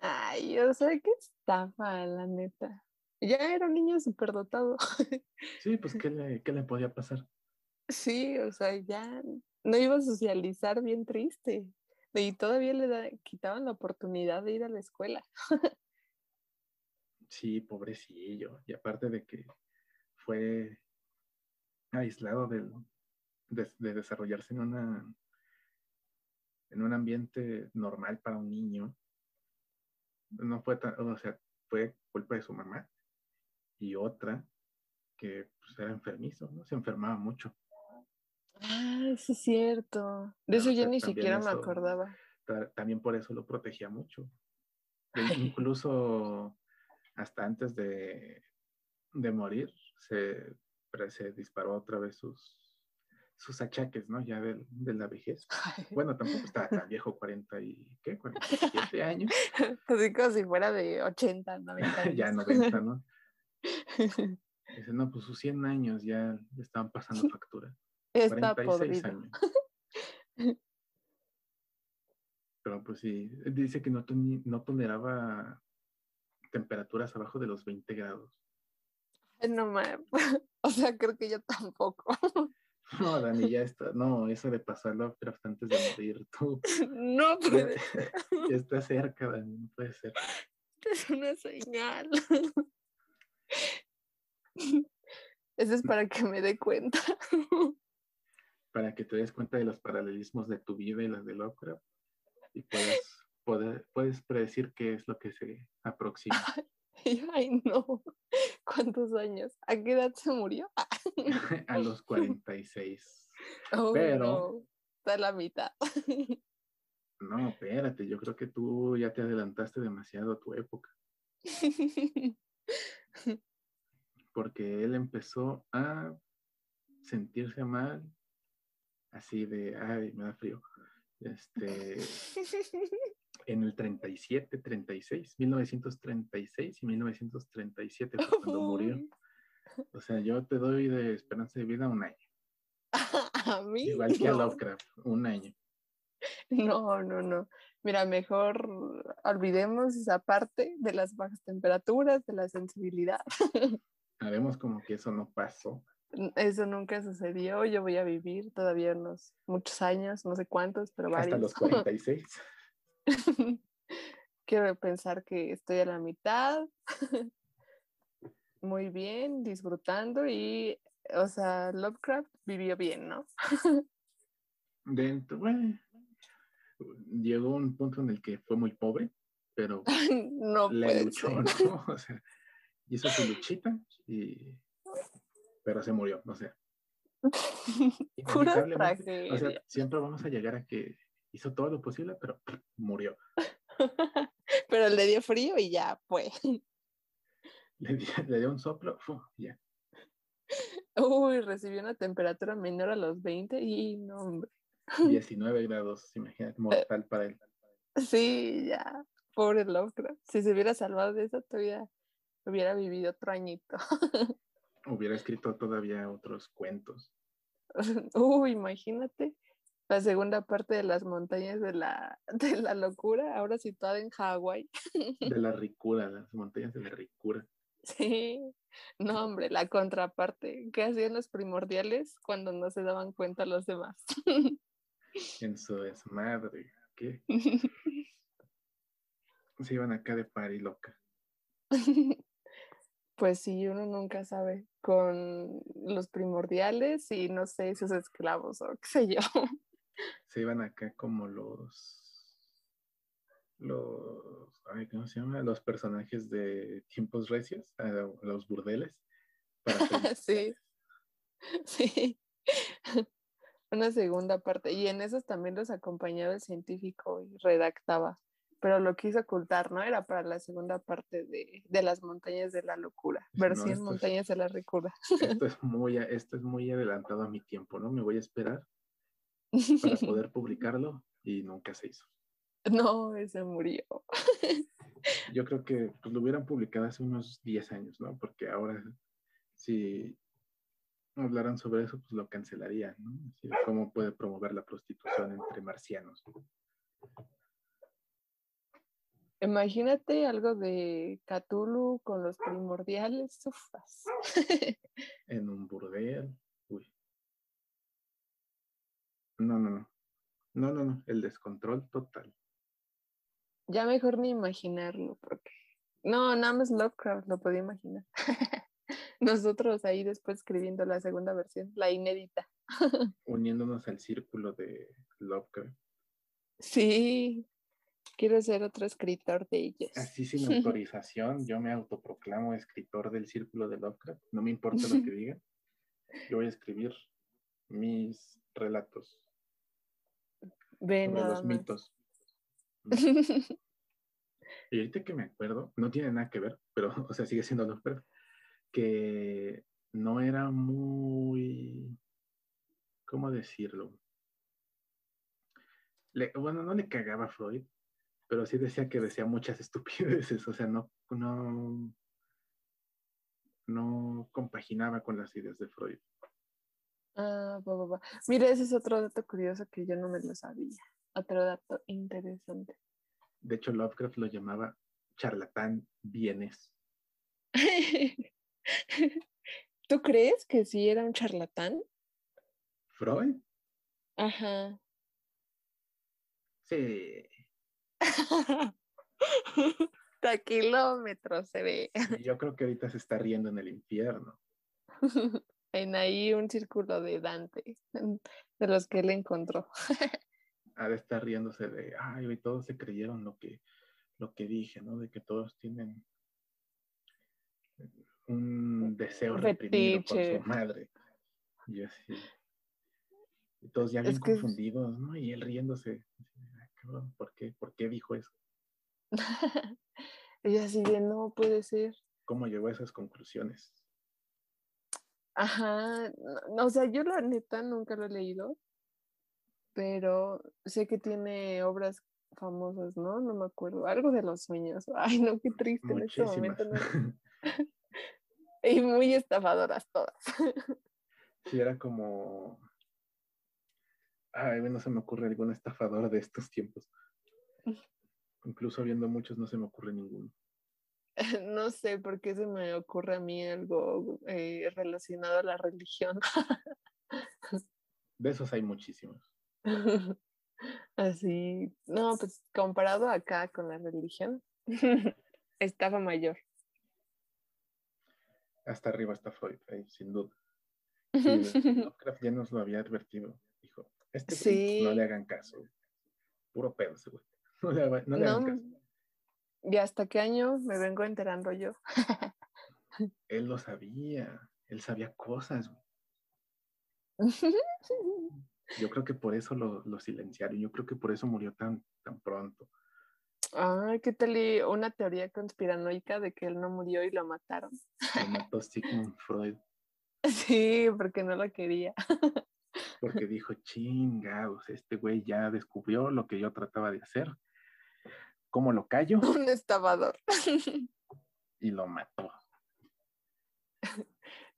Ay, o sea, qué estafa, la neta. Ya era un niño dotado. Sí, pues, ¿qué le, ¿qué le podía pasar? Sí, o sea, ya no iba a socializar bien triste. Y todavía le quitaban la oportunidad de ir a la escuela. Sí, pobrecillo. Y aparte de que fue aislado de, desarrollarse en una en un ambiente normal para un niño. No fue tan, o sea, fue culpa de su mamá y otra que pues, era enfermizo, ¿no? Se enfermaba mucho. Ah, sí es cierto. De eso yo ni siquiera me acordaba. También por eso lo protegía mucho. incluso hasta antes de, morir, se, se, disparó otra vez sus, sus achaques, ¿no? Ya de, la vejez. Bueno, tampoco está tan viejo, 40 y, ¿qué? 47 años. Así como si fuera de 80, 90 años. ya 90, ¿no? Dice, no, pues sus 100 años ya le estaban pasando factura. Está 46 años. Pero pues sí, dice que no, no toleraba temperaturas abajo de los 20 grados. No me, o sea, creo que yo tampoco. No, Dani, ya está. No, eso de pasarlo antes de morir, tú. No puede Ya está cerca, Dani, no puede ser. Es una señal. Eso es para que me dé cuenta. Para que te des cuenta de los paralelismos de tu vida y las de Lovecraft y puedas puedes predecir qué es lo que se aproxima. Ay, no. ¿Cuántos años? ¿A qué edad se murió? a los 46. Oh, Pero. Está la mitad. no, espérate, yo creo que tú ya te adelantaste demasiado a tu época. Porque él empezó a sentirse mal, así de, ay, me da frío. Este, en el 37, 36, 1936 y 1937 fue cuando murió. O sea, yo te doy de esperanza de vida un año. A mí. Igual que a Lovecraft, un año. No, no, no. Mira, mejor olvidemos esa parte de las bajas temperaturas, de la sensibilidad. Haremos como que eso no pasó. Eso nunca sucedió. Yo voy a vivir todavía unos muchos años, no sé cuántos, pero varios. Hasta los 46. Quiero pensar que estoy a la mitad. Muy bien, disfrutando y, o sea, Lovecraft vivió bien, ¿no? Dentro, bueno, llegó un punto en el que fue muy pobre, pero no le luchó, ¿no? O sea, hizo su luchita y pero se murió, o sea. Pura o sea, siempre vamos a llegar a que hizo todo lo posible, pero murió. pero le dio frío y ya fue. Le, dio un soplo, ya. Uy, recibió una temperatura menor a los 20 y no, hombre. 19 grados, imagínate, mortal para él. Sí, ya, pobre Lovecraft. Si se hubiera salvado de eso, todavía hubiera vivido otro añito. Hubiera escrito todavía otros cuentos. Uy, imagínate la segunda parte de las montañas de la, de la locura, ahora situada en Hawái. De la ricura, las montañas de la ricura. Sí, no, hombre, la contraparte. ¿Qué hacían los primordiales cuando no se daban cuenta los demás? En su desmadre, ¿qué? Se iban acá de pari loca. Pues sí, uno nunca sabe con los primordiales y no sé, sus esclavos o qué sé yo. Se iban acá como los los ay, ¿cómo se llama? Los personajes de tiempos recios, los burdeles. sí. Sí. Una segunda parte. Y en esos también los acompañaba el científico y redactaba pero lo quise ocultar, ¿no? Era para la segunda parte de, las montañas de la locura, versión montañas de la ricura. Esto es, muy, esto es muy adelantado a mi tiempo, ¿no? Me voy a esperar para poder publicarlo y nunca se hizo. No, ese murió. Yo creo que pues, lo hubieran publicado hace unos 10 años, ¿no? Porque ahora, si hablaran sobre eso, pues lo cancelarían, ¿no? ¿Cómo puede promover la prostitución entre marcianos? Imagínate algo de Cthulhu con los primordiales, sofas. en un burdel. Uy. No, no, no. No, no, no. El descontrol total. Ya mejor ni imaginarlo, porque. No, nada más Lovecraft lo podía imaginar. Nosotros ahí después escribiendo la segunda versión, la inédita. Uniéndonos al círculo de Lovecraft. Sí, Quiero ser otro escritor de ellos. Así sin autorización, yo me autoproclamo escritor del círculo de Lovecraft. No me importa lo que digan. Yo voy a escribir mis relatos. Ven sobre los mitos. y ahorita que me acuerdo, no tiene nada que ver, pero, o sea, sigue siendo Lovecraft, que no era muy, ¿cómo decirlo? bueno, no le cagaba a Freud, pero sí decía que decía muchas estupideces, o sea, no, no, no compaginaba con las ideas de Freud. Ah, va, Mira, ese es otro dato curioso que yo no me lo sabía. Otro dato interesante. De hecho, Lovecraft lo llamaba charlatán bienes. ¿Tú crees que sí era un charlatán? ¿Freud? Ajá. Sí. A kilómetros se ve. yo creo que ahorita se está riendo en el infierno. En ahí un círculo de Dante, de los que él encontró. Ha de estar riéndose de, ay, hoy todos se creyeron lo que, lo que dije, ¿no? De que todos tienen un deseo reprimido por su madre. Y así. Y todos ya bien confundidos, ¿no? Y él riéndose. ¿Por qué? ¿Por qué dijo eso? Ella así de, no puede ser. ¿Cómo llegó a esas conclusiones? Ajá, o sea, yo la neta nunca lo he leído, pero sé que tiene obras famosas, ¿no? No me acuerdo, algo de los sueños. Ay, no, qué triste en este momento. y muy estafadoras todas. sí, era como Ay, no se me ocurre algún estafador de estos tiempos. Incluso viendo muchos, no se me ocurre ninguno. No sé por qué se me ocurre a mí algo eh, relacionado a la religión. De esos hay muchísimos. Así, no, pues comparado acá con la religión, estafa mayor. Hasta arriba está Freud, sin duda. Sí, Lovecraft ya nos lo había advertido. Este güey, no le hagan caso. Puro pedo ese güey. No le, hagan caso. ¿Y hasta qué año me vengo enterando yo? él lo sabía. Él sabía cosas. Yo creo que por eso lo, lo, silenciaron. Yo creo que por eso murió tan, tan pronto. Ay, ¿qué tal? Una teoría conspiranoica de que él no murió y lo mataron. Lo mató Sigmund Freud. Sí, porque no lo quería. Porque dijo, chingados, este güey ya descubrió lo que yo trataba de hacer. ¿Cómo lo callo? Un estafador. Y lo mató.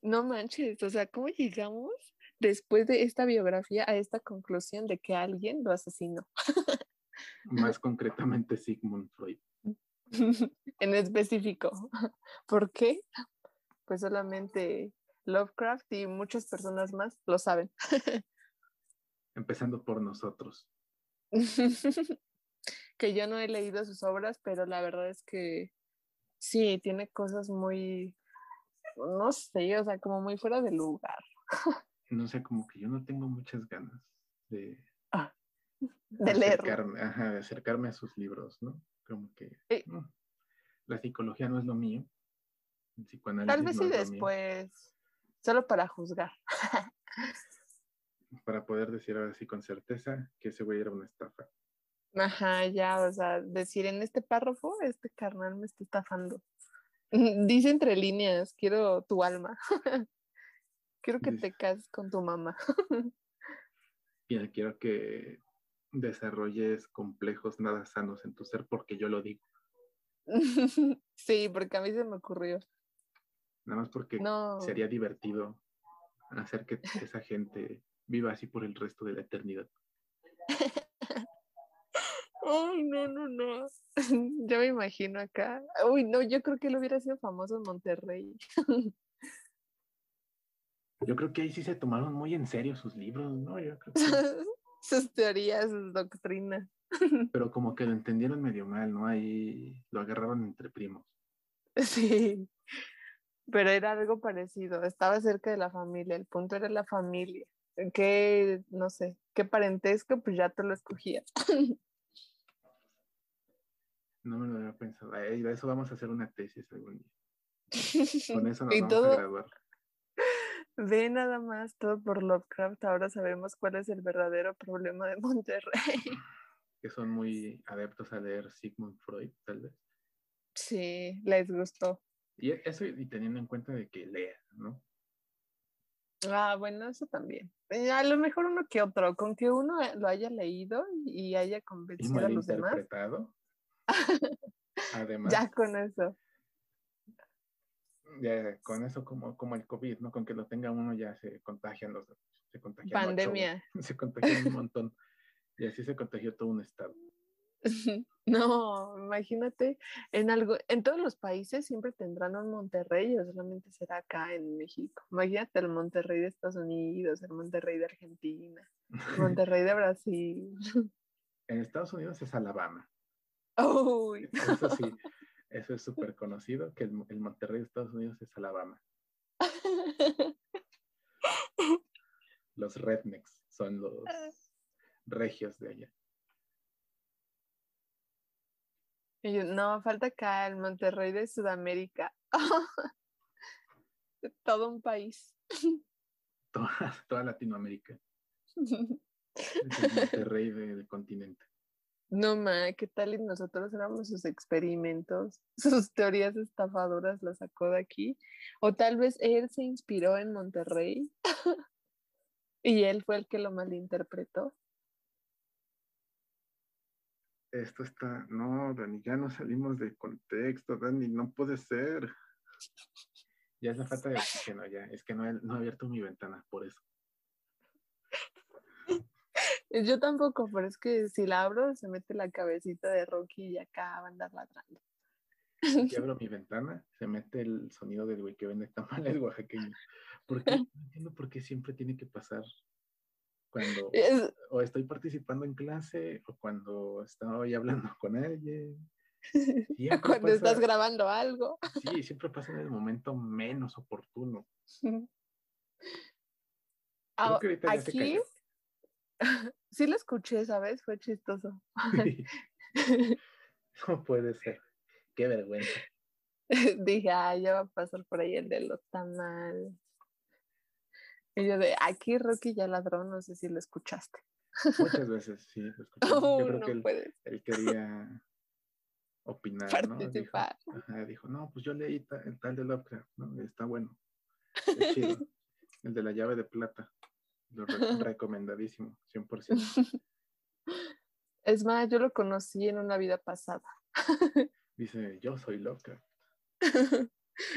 No manches, o sea, ¿cómo llegamos después de esta biografía a esta conclusión de que alguien lo asesinó? Más concretamente Sigmund Freud. en específico. ¿Por qué? Pues solamente Lovecraft y muchas personas más lo saben. Empezando por nosotros. que yo no he leído sus obras, pero la verdad es que sí, tiene cosas muy, no sé, o sea, como muy fuera de lugar. No sé, como que yo no tengo muchas ganas de, ah, de. Ajá, de acercarme a sus libros, ¿no? Como que eh. la psicología no es lo mío. Tal vez sí después, solo para juzgar. para poder decir ahora sí con certeza que ese güey era una estafa. Ajá, ya, o sea, decir en este párrafo, este carnal me está estafando. Dice entre líneas, quiero tu alma. quiero que te cases con tu mamá. y quiero que desarrolles complejos nada sanos en tu ser porque yo lo digo. sí, porque a mí se me ocurrió. Nada más porque sería divertido hacer que esa gente viva así por el resto de la eternidad. Ay, no, no, no. Yo me imagino acá. Uy, no, yo creo que él hubiera sido famoso en Monterrey. Yo creo que ahí sí se tomaron muy en serio sus libros, ¿no? Yo creo sus teorías, sus doctrinas. Pero como que lo entendieron medio mal, ¿no? Ahí lo agarraron entre primos. Sí, pero era algo parecido, estaba cerca de la familia, el punto era la familia. ¿Qué, no sé, qué parentesco? Pues ya te lo escogías. No me lo había pensado. Eso vamos a hacer una tesis algún día. Con eso nos vamos a graduar. Ve nada más todo por Lovecraft. Ahora sabemos cuál es el verdadero problema de Monterrey. Que son muy adeptos a leer Sigmund Freud, tal vez. Sí, les gustó. Y eso y teniendo en cuenta de que lea, ¿no? Ah, bueno, eso también. Eh, a lo mejor uno que otro, con que uno lo haya leído y haya convencido a los demás. Además. Ya con eso. Ya, con eso como, como el COVID, ¿no? Con que lo tenga uno ya se contagian los se contagian Pandemia. se contagian un montón. Y así se contagió todo un estado. No, imagínate, en algo, en todos los países siempre tendrán un Monterrey, o solamente será acá en México. Imagínate el Monterrey de Estados Unidos, el Monterrey de Argentina, el Monterrey de Brasil. En Estados Unidos es Alabama. Uy. Eso sí, eso es súper conocido, que el, Monterrey de Estados Unidos es Alabama. Los rednecks son los regios de allá. No, falta acá el Monterrey de Sudamérica. Todo un país. Toda, Latinoamérica. el Monterrey del continente. No, ma, ¿qué tal? Y nosotros éramos sus experimentos, sus teorías estafadoras las sacó de aquí. O tal vez él se inspiró en Monterrey y él fue el que lo malinterpretó. Esto está, no, Dani, ya no salimos de contexto, Dani, no puede ser. Ya es la falta de oxígeno, ya, es que no no he abierto mi ventana, por eso. Yo tampoco, pero es que si la abro se mete la cabecita de Rocky y acá va a andar ladrando. Si abro mi ventana, se mete el sonido del güey que vende tamales oaxaqueño. ¿Por qué? No entiendo por qué siempre tiene que pasar cuando o estoy participando en clase o cuando estoy hablando con alguien. cuando estás grabando algo. Sí, siempre pasa en el momento menos oportuno. Ahorita aquí, Sí lo escuché, ¿sabes? Fue chistoso. no puede ser. Qué vergüenza. Dije, ah, ya va a pasar por ahí el de los tamales. Y yo de, aquí Rocky ya ladrón, no sé si lo escuchaste. Muchas veces, sí, lo escuché. yo creo que él, quería opinar, Participar. ¿no? Dijo, dijo, no, pues yo leí el tal de Lovecraft, ¿no? Está bueno. Es chido. el de la llave de plata. Lo recomendadísimo, 100%. Es más, yo lo conocí en una vida pasada. Dice, yo soy loca.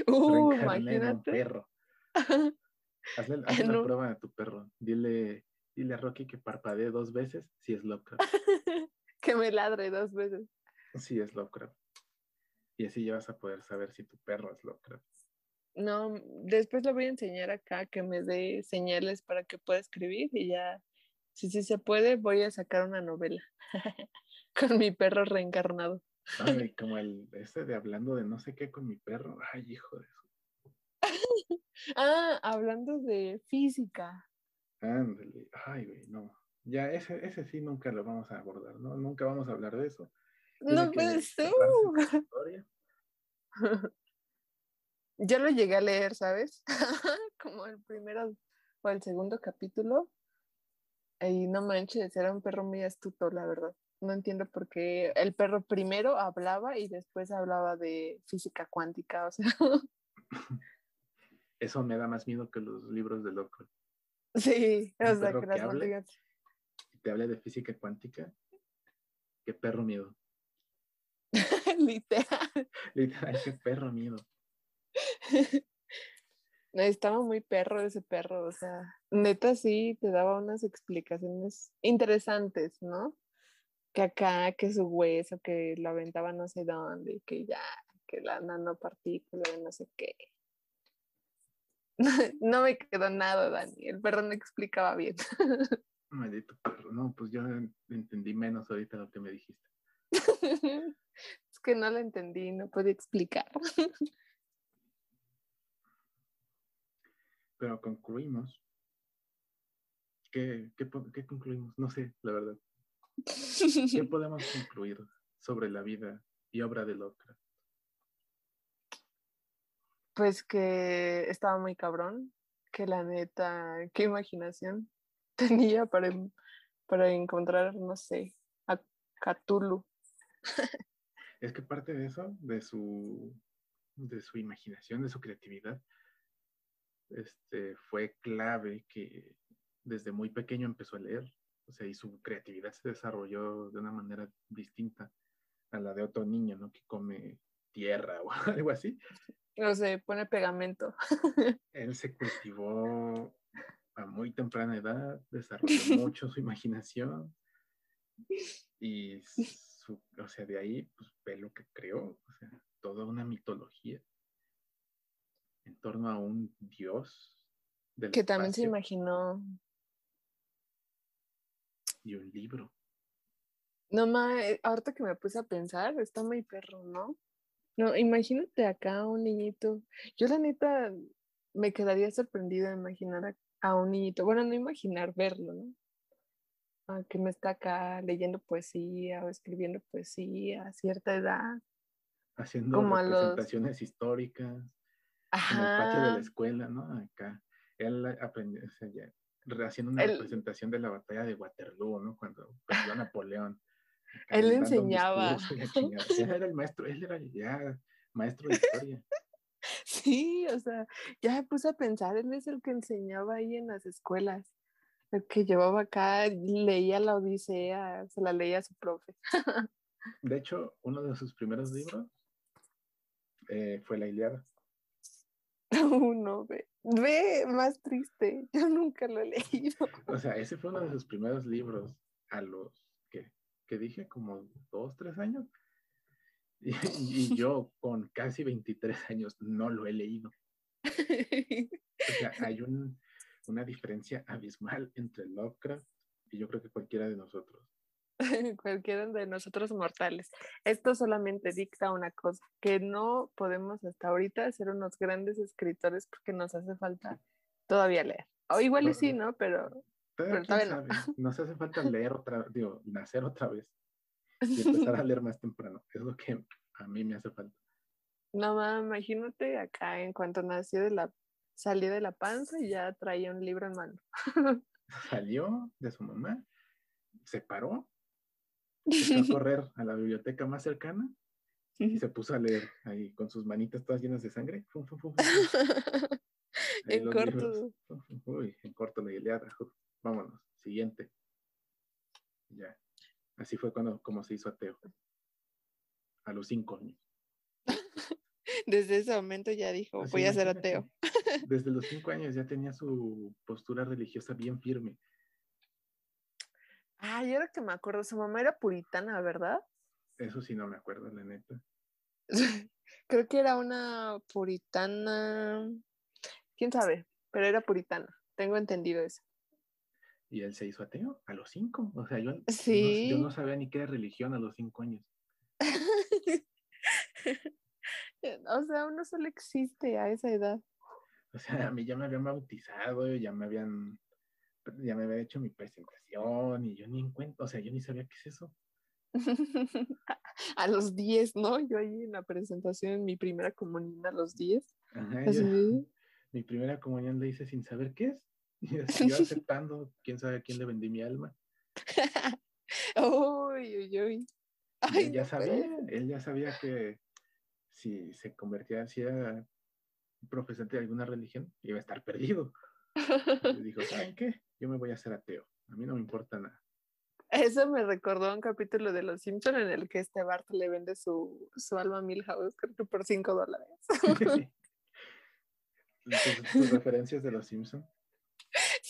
uh, imagínate. Un perro. Hazle, la prueba a tu perro. Dile, dile a Rocky que parpadee dos veces si es Lovecraft. que me ladre dos veces. Si es Lovecraft. Y así ya vas a poder saber si tu perro es Lovecraft. No, después le voy a enseñar acá que me dé señales para que pueda escribir y ya, si sí se puede, voy a sacar una novela con mi perro reencarnado. Ay, como el ese de hablando de no sé qué con mi perro. Ay, hijo de. ah, hablando de física. Ándale. Ay, güey, no. Ya, ese, ese sí nunca lo vamos a abordar, ¿no? Nunca vamos a hablar de eso. no puede ser. Yo lo llegué a leer, ¿sabes? Como el primero o el segundo capítulo. Y no manches, era un perro muy astuto, la verdad. No entiendo por qué el perro primero hablaba y después hablaba de física cuántica, o sea. Eso me da más miedo que los libros de loco. Sí, o sea, que, las hable, Te hable de física cuántica. Qué perro miedo. Literal. Literal, qué perro miedo. Estaba muy perro ese perro, o sea, neta sí te daba unas explicaciones interesantes, ¿no? Que acá, que su hueso, que lo aventaba no sé dónde, que ya, que la nanopartícula no sé qué. No me quedó nada, Dani, el perro no explicaba bien. Maldito perro, no, pues yo entendí menos ahorita lo que me dijiste. es que no lo entendí, no pude explicar. pero concluimos. ¿Qué, concluimos? No sé, la verdad. ¿Qué podemos concluir sobre la vida y obra de Lovecraft? Pues que estaba muy cabrón, que la neta, qué imaginación tenía para, para encontrar, no sé, a Cthulhu. Es que parte de eso, de su, de su imaginación, de su creatividad, este, fue clave que desde muy pequeño empezó a leer, o sea, y su creatividad se desarrolló de una manera distinta a la de otro niño, ¿no? Que come tierra o algo así. O se pone pegamento. Él se cultivó a muy temprana edad, desarrolló mucho su imaginación y su, o sea, de ahí pues ve lo que creó, o sea, toda una mitología en torno a un dios. que también se imaginó. Y un libro. No, ma, eh, ahorita que me puse a pensar, está muy perro, ¿no? No, imagínate acá un niñito. Yo la neta me quedaría sorprendida de imaginar a, un niñito. Bueno, no imaginar verlo, ¿no? Ah, que me está acá leyendo poesía o escribiendo poesía a cierta edad. Haciendo representaciones históricas en el patio de la escuela, ¿no? Acá. Él aprendió, o sea, ya, haciendo una representación de la batalla de Waterloo, ¿no? Cuando perdió Napoleón. Él enseñaba. Él era el maestro, él era ya maestro de historia. Sí, o sea, ya me puse a pensar, él es el que enseñaba ahí en las escuelas, el que llevaba acá, leía la Odisea, se la leía a su profe. De hecho, uno de sus primeros libros eh, fue La Iliada. Uno, ve, ve más triste. Yo nunca lo he leído. O sea, ese fue uno de sus primeros libros a los que, dije, como dos, tres años. Y, yo con casi 23 años no lo he leído. O sea, hay un, una diferencia abismal entre Lovecraft y yo creo que cualquiera de nosotros. cualquiera de nosotros mortales. Esto solamente dicta una cosa, que no podemos hasta ahorita ser unos grandes escritores porque nos hace falta todavía leer. O igual y sí, ¿no? Pero Pero Nos hace falta leer otra, digo, nacer otra vez y empezar a leer más temprano. Es lo que a mí me hace falta. No, ma, imagínate acá en cuanto nació de la salí de la panza y ya traía un libro en mano. Salió de su mamá, se paró, fue a correr a la biblioteca más cercana y se puso a leer ahí con sus manitas todas llenas de sangre. en corto. Uy, en corto la Iliada. Vámonos, siguiente. Ya. Así fue cuando como se hizo ateo. A los cinco años. Desde ese momento ya dijo, voy a ser ateo. Desde los cinco años ya tenía su postura religiosa bien firme. Ay, ahora que me acuerdo, su mamá era puritana, ¿verdad? Eso sí no me acuerdo, la neta. Creo que era una puritana, quién sabe, pero era puritana, tengo entendido eso. ¿Y él se hizo ateo a los cinco? O sea, yo, ¿Sí? yo no sabía ni qué era religión a los cinco años. o sea, uno solo existe a esa edad. O sea, a mí ya me habían bautizado, ya me habían, ya me había hecho mi presentación y yo ni encuentro, o sea, yo ni sabía qué es eso. a los 10, ¿no? Yo ahí en la presentación, en mi primera comunión a los 10. mi primera comunión la hice sin saber qué es. Y así yo aceptando, quién sabe a quién le vendí mi alma. uy, uy, uy. él ya sabía, él ya sabía que si se convertía, si era profesante de alguna religión, iba a estar perdido. Y dijo, ¿saben qué? Yo me voy a hacer ateo. A mí no me importa nada. Eso me recordó un capítulo de Los Simpson en el que este Bart le vende su, su alma a Milhouse, creo que por 5 dólares. ¿Tus, referencias de Los Simpson?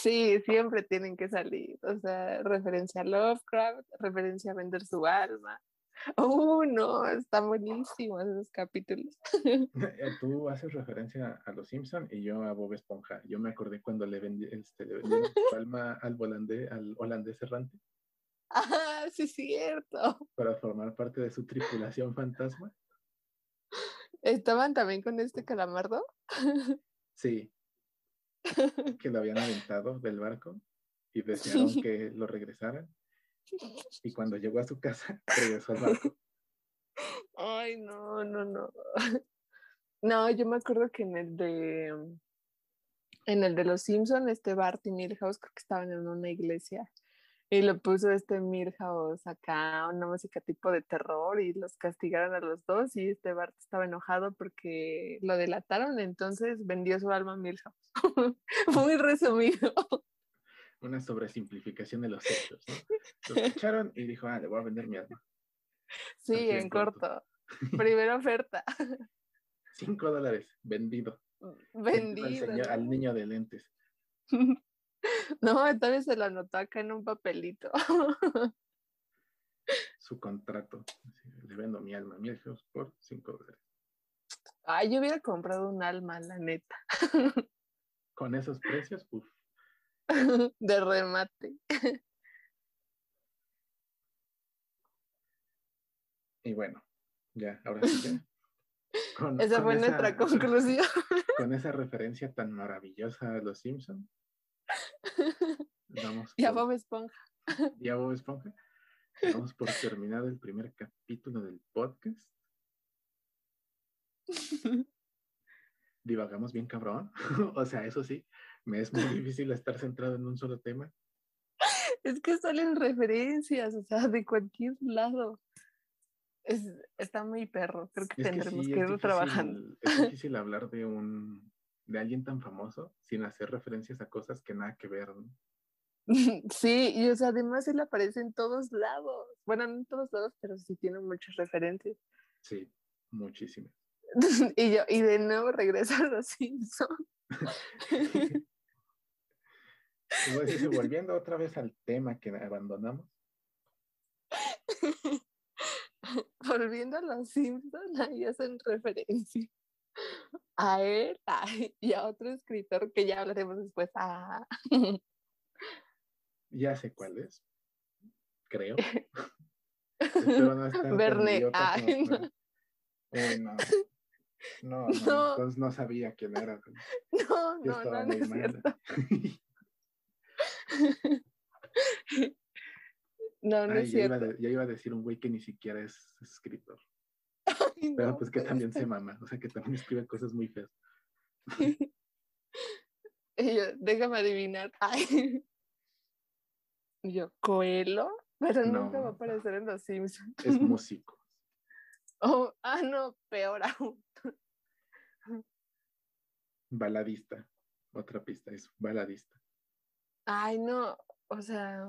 Sí, siempre tienen que salir. O sea, referencia a Lovecraft, referencia a vender su alma. Oh, no, están buenísimos esos capítulos. Eh, tú haces referencia a Los Simpson y yo a Bob Esponja. Yo me acordé cuando le vendí, este, le vendí alma al, holandés, al holandés errante. Ah, sí, es cierto. Para formar parte de su tripulación fantasma. ¿Estaban también con este calamardo? Sí. Que lo habían aventado del barco y desearon que lo regresaran. Y cuando llegó a su casa, regresó al barco. Ay, no, no, no. No, yo me acuerdo que en el de en el de los Simpson, este Bart y Milhouse creo que estaban en una iglesia y lo puso este Milhouse acá, una música tipo de terror y los castigaron a los dos y este Bart estaba enojado porque lo delataron, entonces vendió su alma a Milhouse. Muy resumido. Una sobresimplificación de los hechos. ¿no? Lo escucharon y dijo, ah, le voy a vender mi alma. Sí, en, corto. Primera oferta. Cinco dólares, vendido. Vendido. al niño de lentes. No, vez se lo anotó acá en un papelito. Su contrato. Le vendo mi alma, mil euros por cinco dólares. Ay, yo hubiera comprado un alma, la neta. Con esos precios, uff. De remate. Y bueno, ya, ahora sí esa fue nuestra conclusión. Con esa referencia tan maravillosa a los Simpsons, y a Bob Esponja. Y a Bob Esponja. Vamos por terminado el primer capítulo del podcast. Divagamos bien cabrón. o sea, eso sí, me es muy difícil estar centrado en un solo tema. Es que salen referencias, o sea, de cualquier lado. está muy perro, creo que tendremos que, ir trabajando. Es difícil hablar de un de alguien tan famoso sin hacer referencias a cosas que nada que ver. Sí, y o sea, además él aparece en todos lados. Bueno, no en todos lados, pero sí tiene muchas referencias. Sí, muchísimas. y yo, y de nuevo regresa a los Simpsons. volviendo otra vez al tema que abandonamos. Volviendo a los Simpsons, ahí hacen referencia a él y a otro escritor que ya hablaremos después. Ah. Ya sé cuál es, creo. Verne. no. No, no, Entonces no sabía quién era. No, no, no, no es cierto. No, no Ay, es ya, iba cierto. de- ya iba a decir un güey que ni siquiera es escritor. Pero no, pues que también se mama. O sea, que también escribe cosas muy feas. Y yo, déjame adivinar. Ay. Y yo, ¿Coelho? Pero nunca va a aparecer en los Simpsons. Es músico. Oh, ah, no, peor aún. Baladista. Otra pista, es baladista. Ay, no, o sea.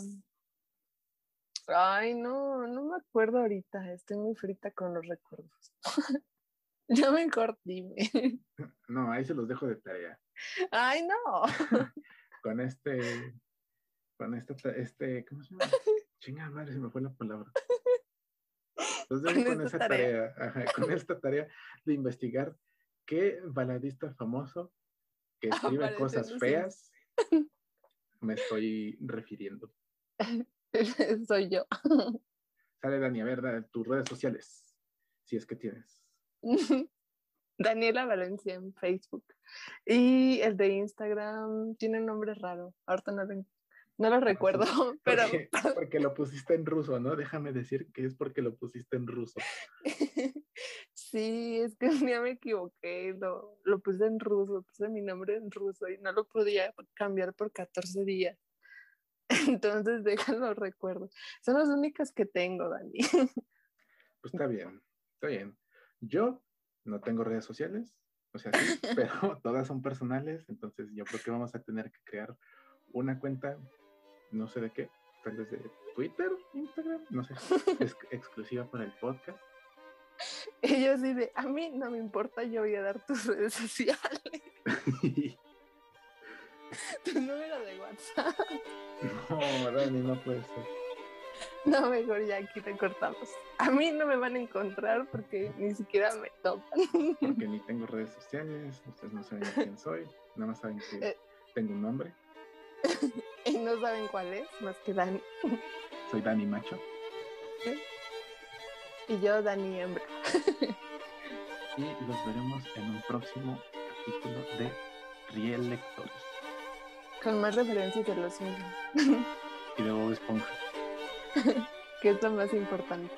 Ay, no, no me acuerdo ahorita. Estoy muy frita con los recuerdos. ya mejor dime. No, ahí se los dejo de tarea. Ay, no. Con este. Con este, este, ¿cómo se llama? Chinga madre, se me fue la palabra. Los dejo Con esa tarea. tarea, ajá, con esta tarea de investigar qué baladista famoso que escribe cosas feas me estoy refiriendo. Soy yo. Sale Dani, a ver, tus redes sociales, si es que tienes. Daniela Valencia en Facebook. Y el de Instagram tiene un nombre raro. Ahorita no lo, no lo recuerdo, pero Porque, porque lo pusiste en ruso, ¿no? Déjame decir que es porque lo pusiste en ruso. sí, es que un día me equivoqué. Lo, lo puse en ruso, puse mi nombre en ruso y no lo podía cambiar por 14 días. Entonces, déjalo recuerdo. Son las únicas que tengo, Dani. Pues está bien, está bien. Yo no tengo redes sociales, o sea, sí, pero todas son personales, entonces yo creo que vamos a tener que crear una cuenta, no sé de qué, tal vez de Twitter, Instagram, no sé, es exclusiva para el podcast. Así de, a mí no me importa, yo voy a dar tus redes sociales, tu número de WhatsApp. no, Dani, no puede ser. No, mejor ya aquí te cortamos. A mí no me van a encontrar porque ni siquiera me topan. Porque ni tengo redes sociales, ustedes no saben quién soy, nada más saben que Eh. tengo un nombre, y no saben cuál es, más que Dani. soy Dani Macho, Y yo, Dani Hembra. y los veremos en un próximo capítulo de Riel Lectores Con más referencias de los Simpsons, y de Bob Esponja. que es lo más importante.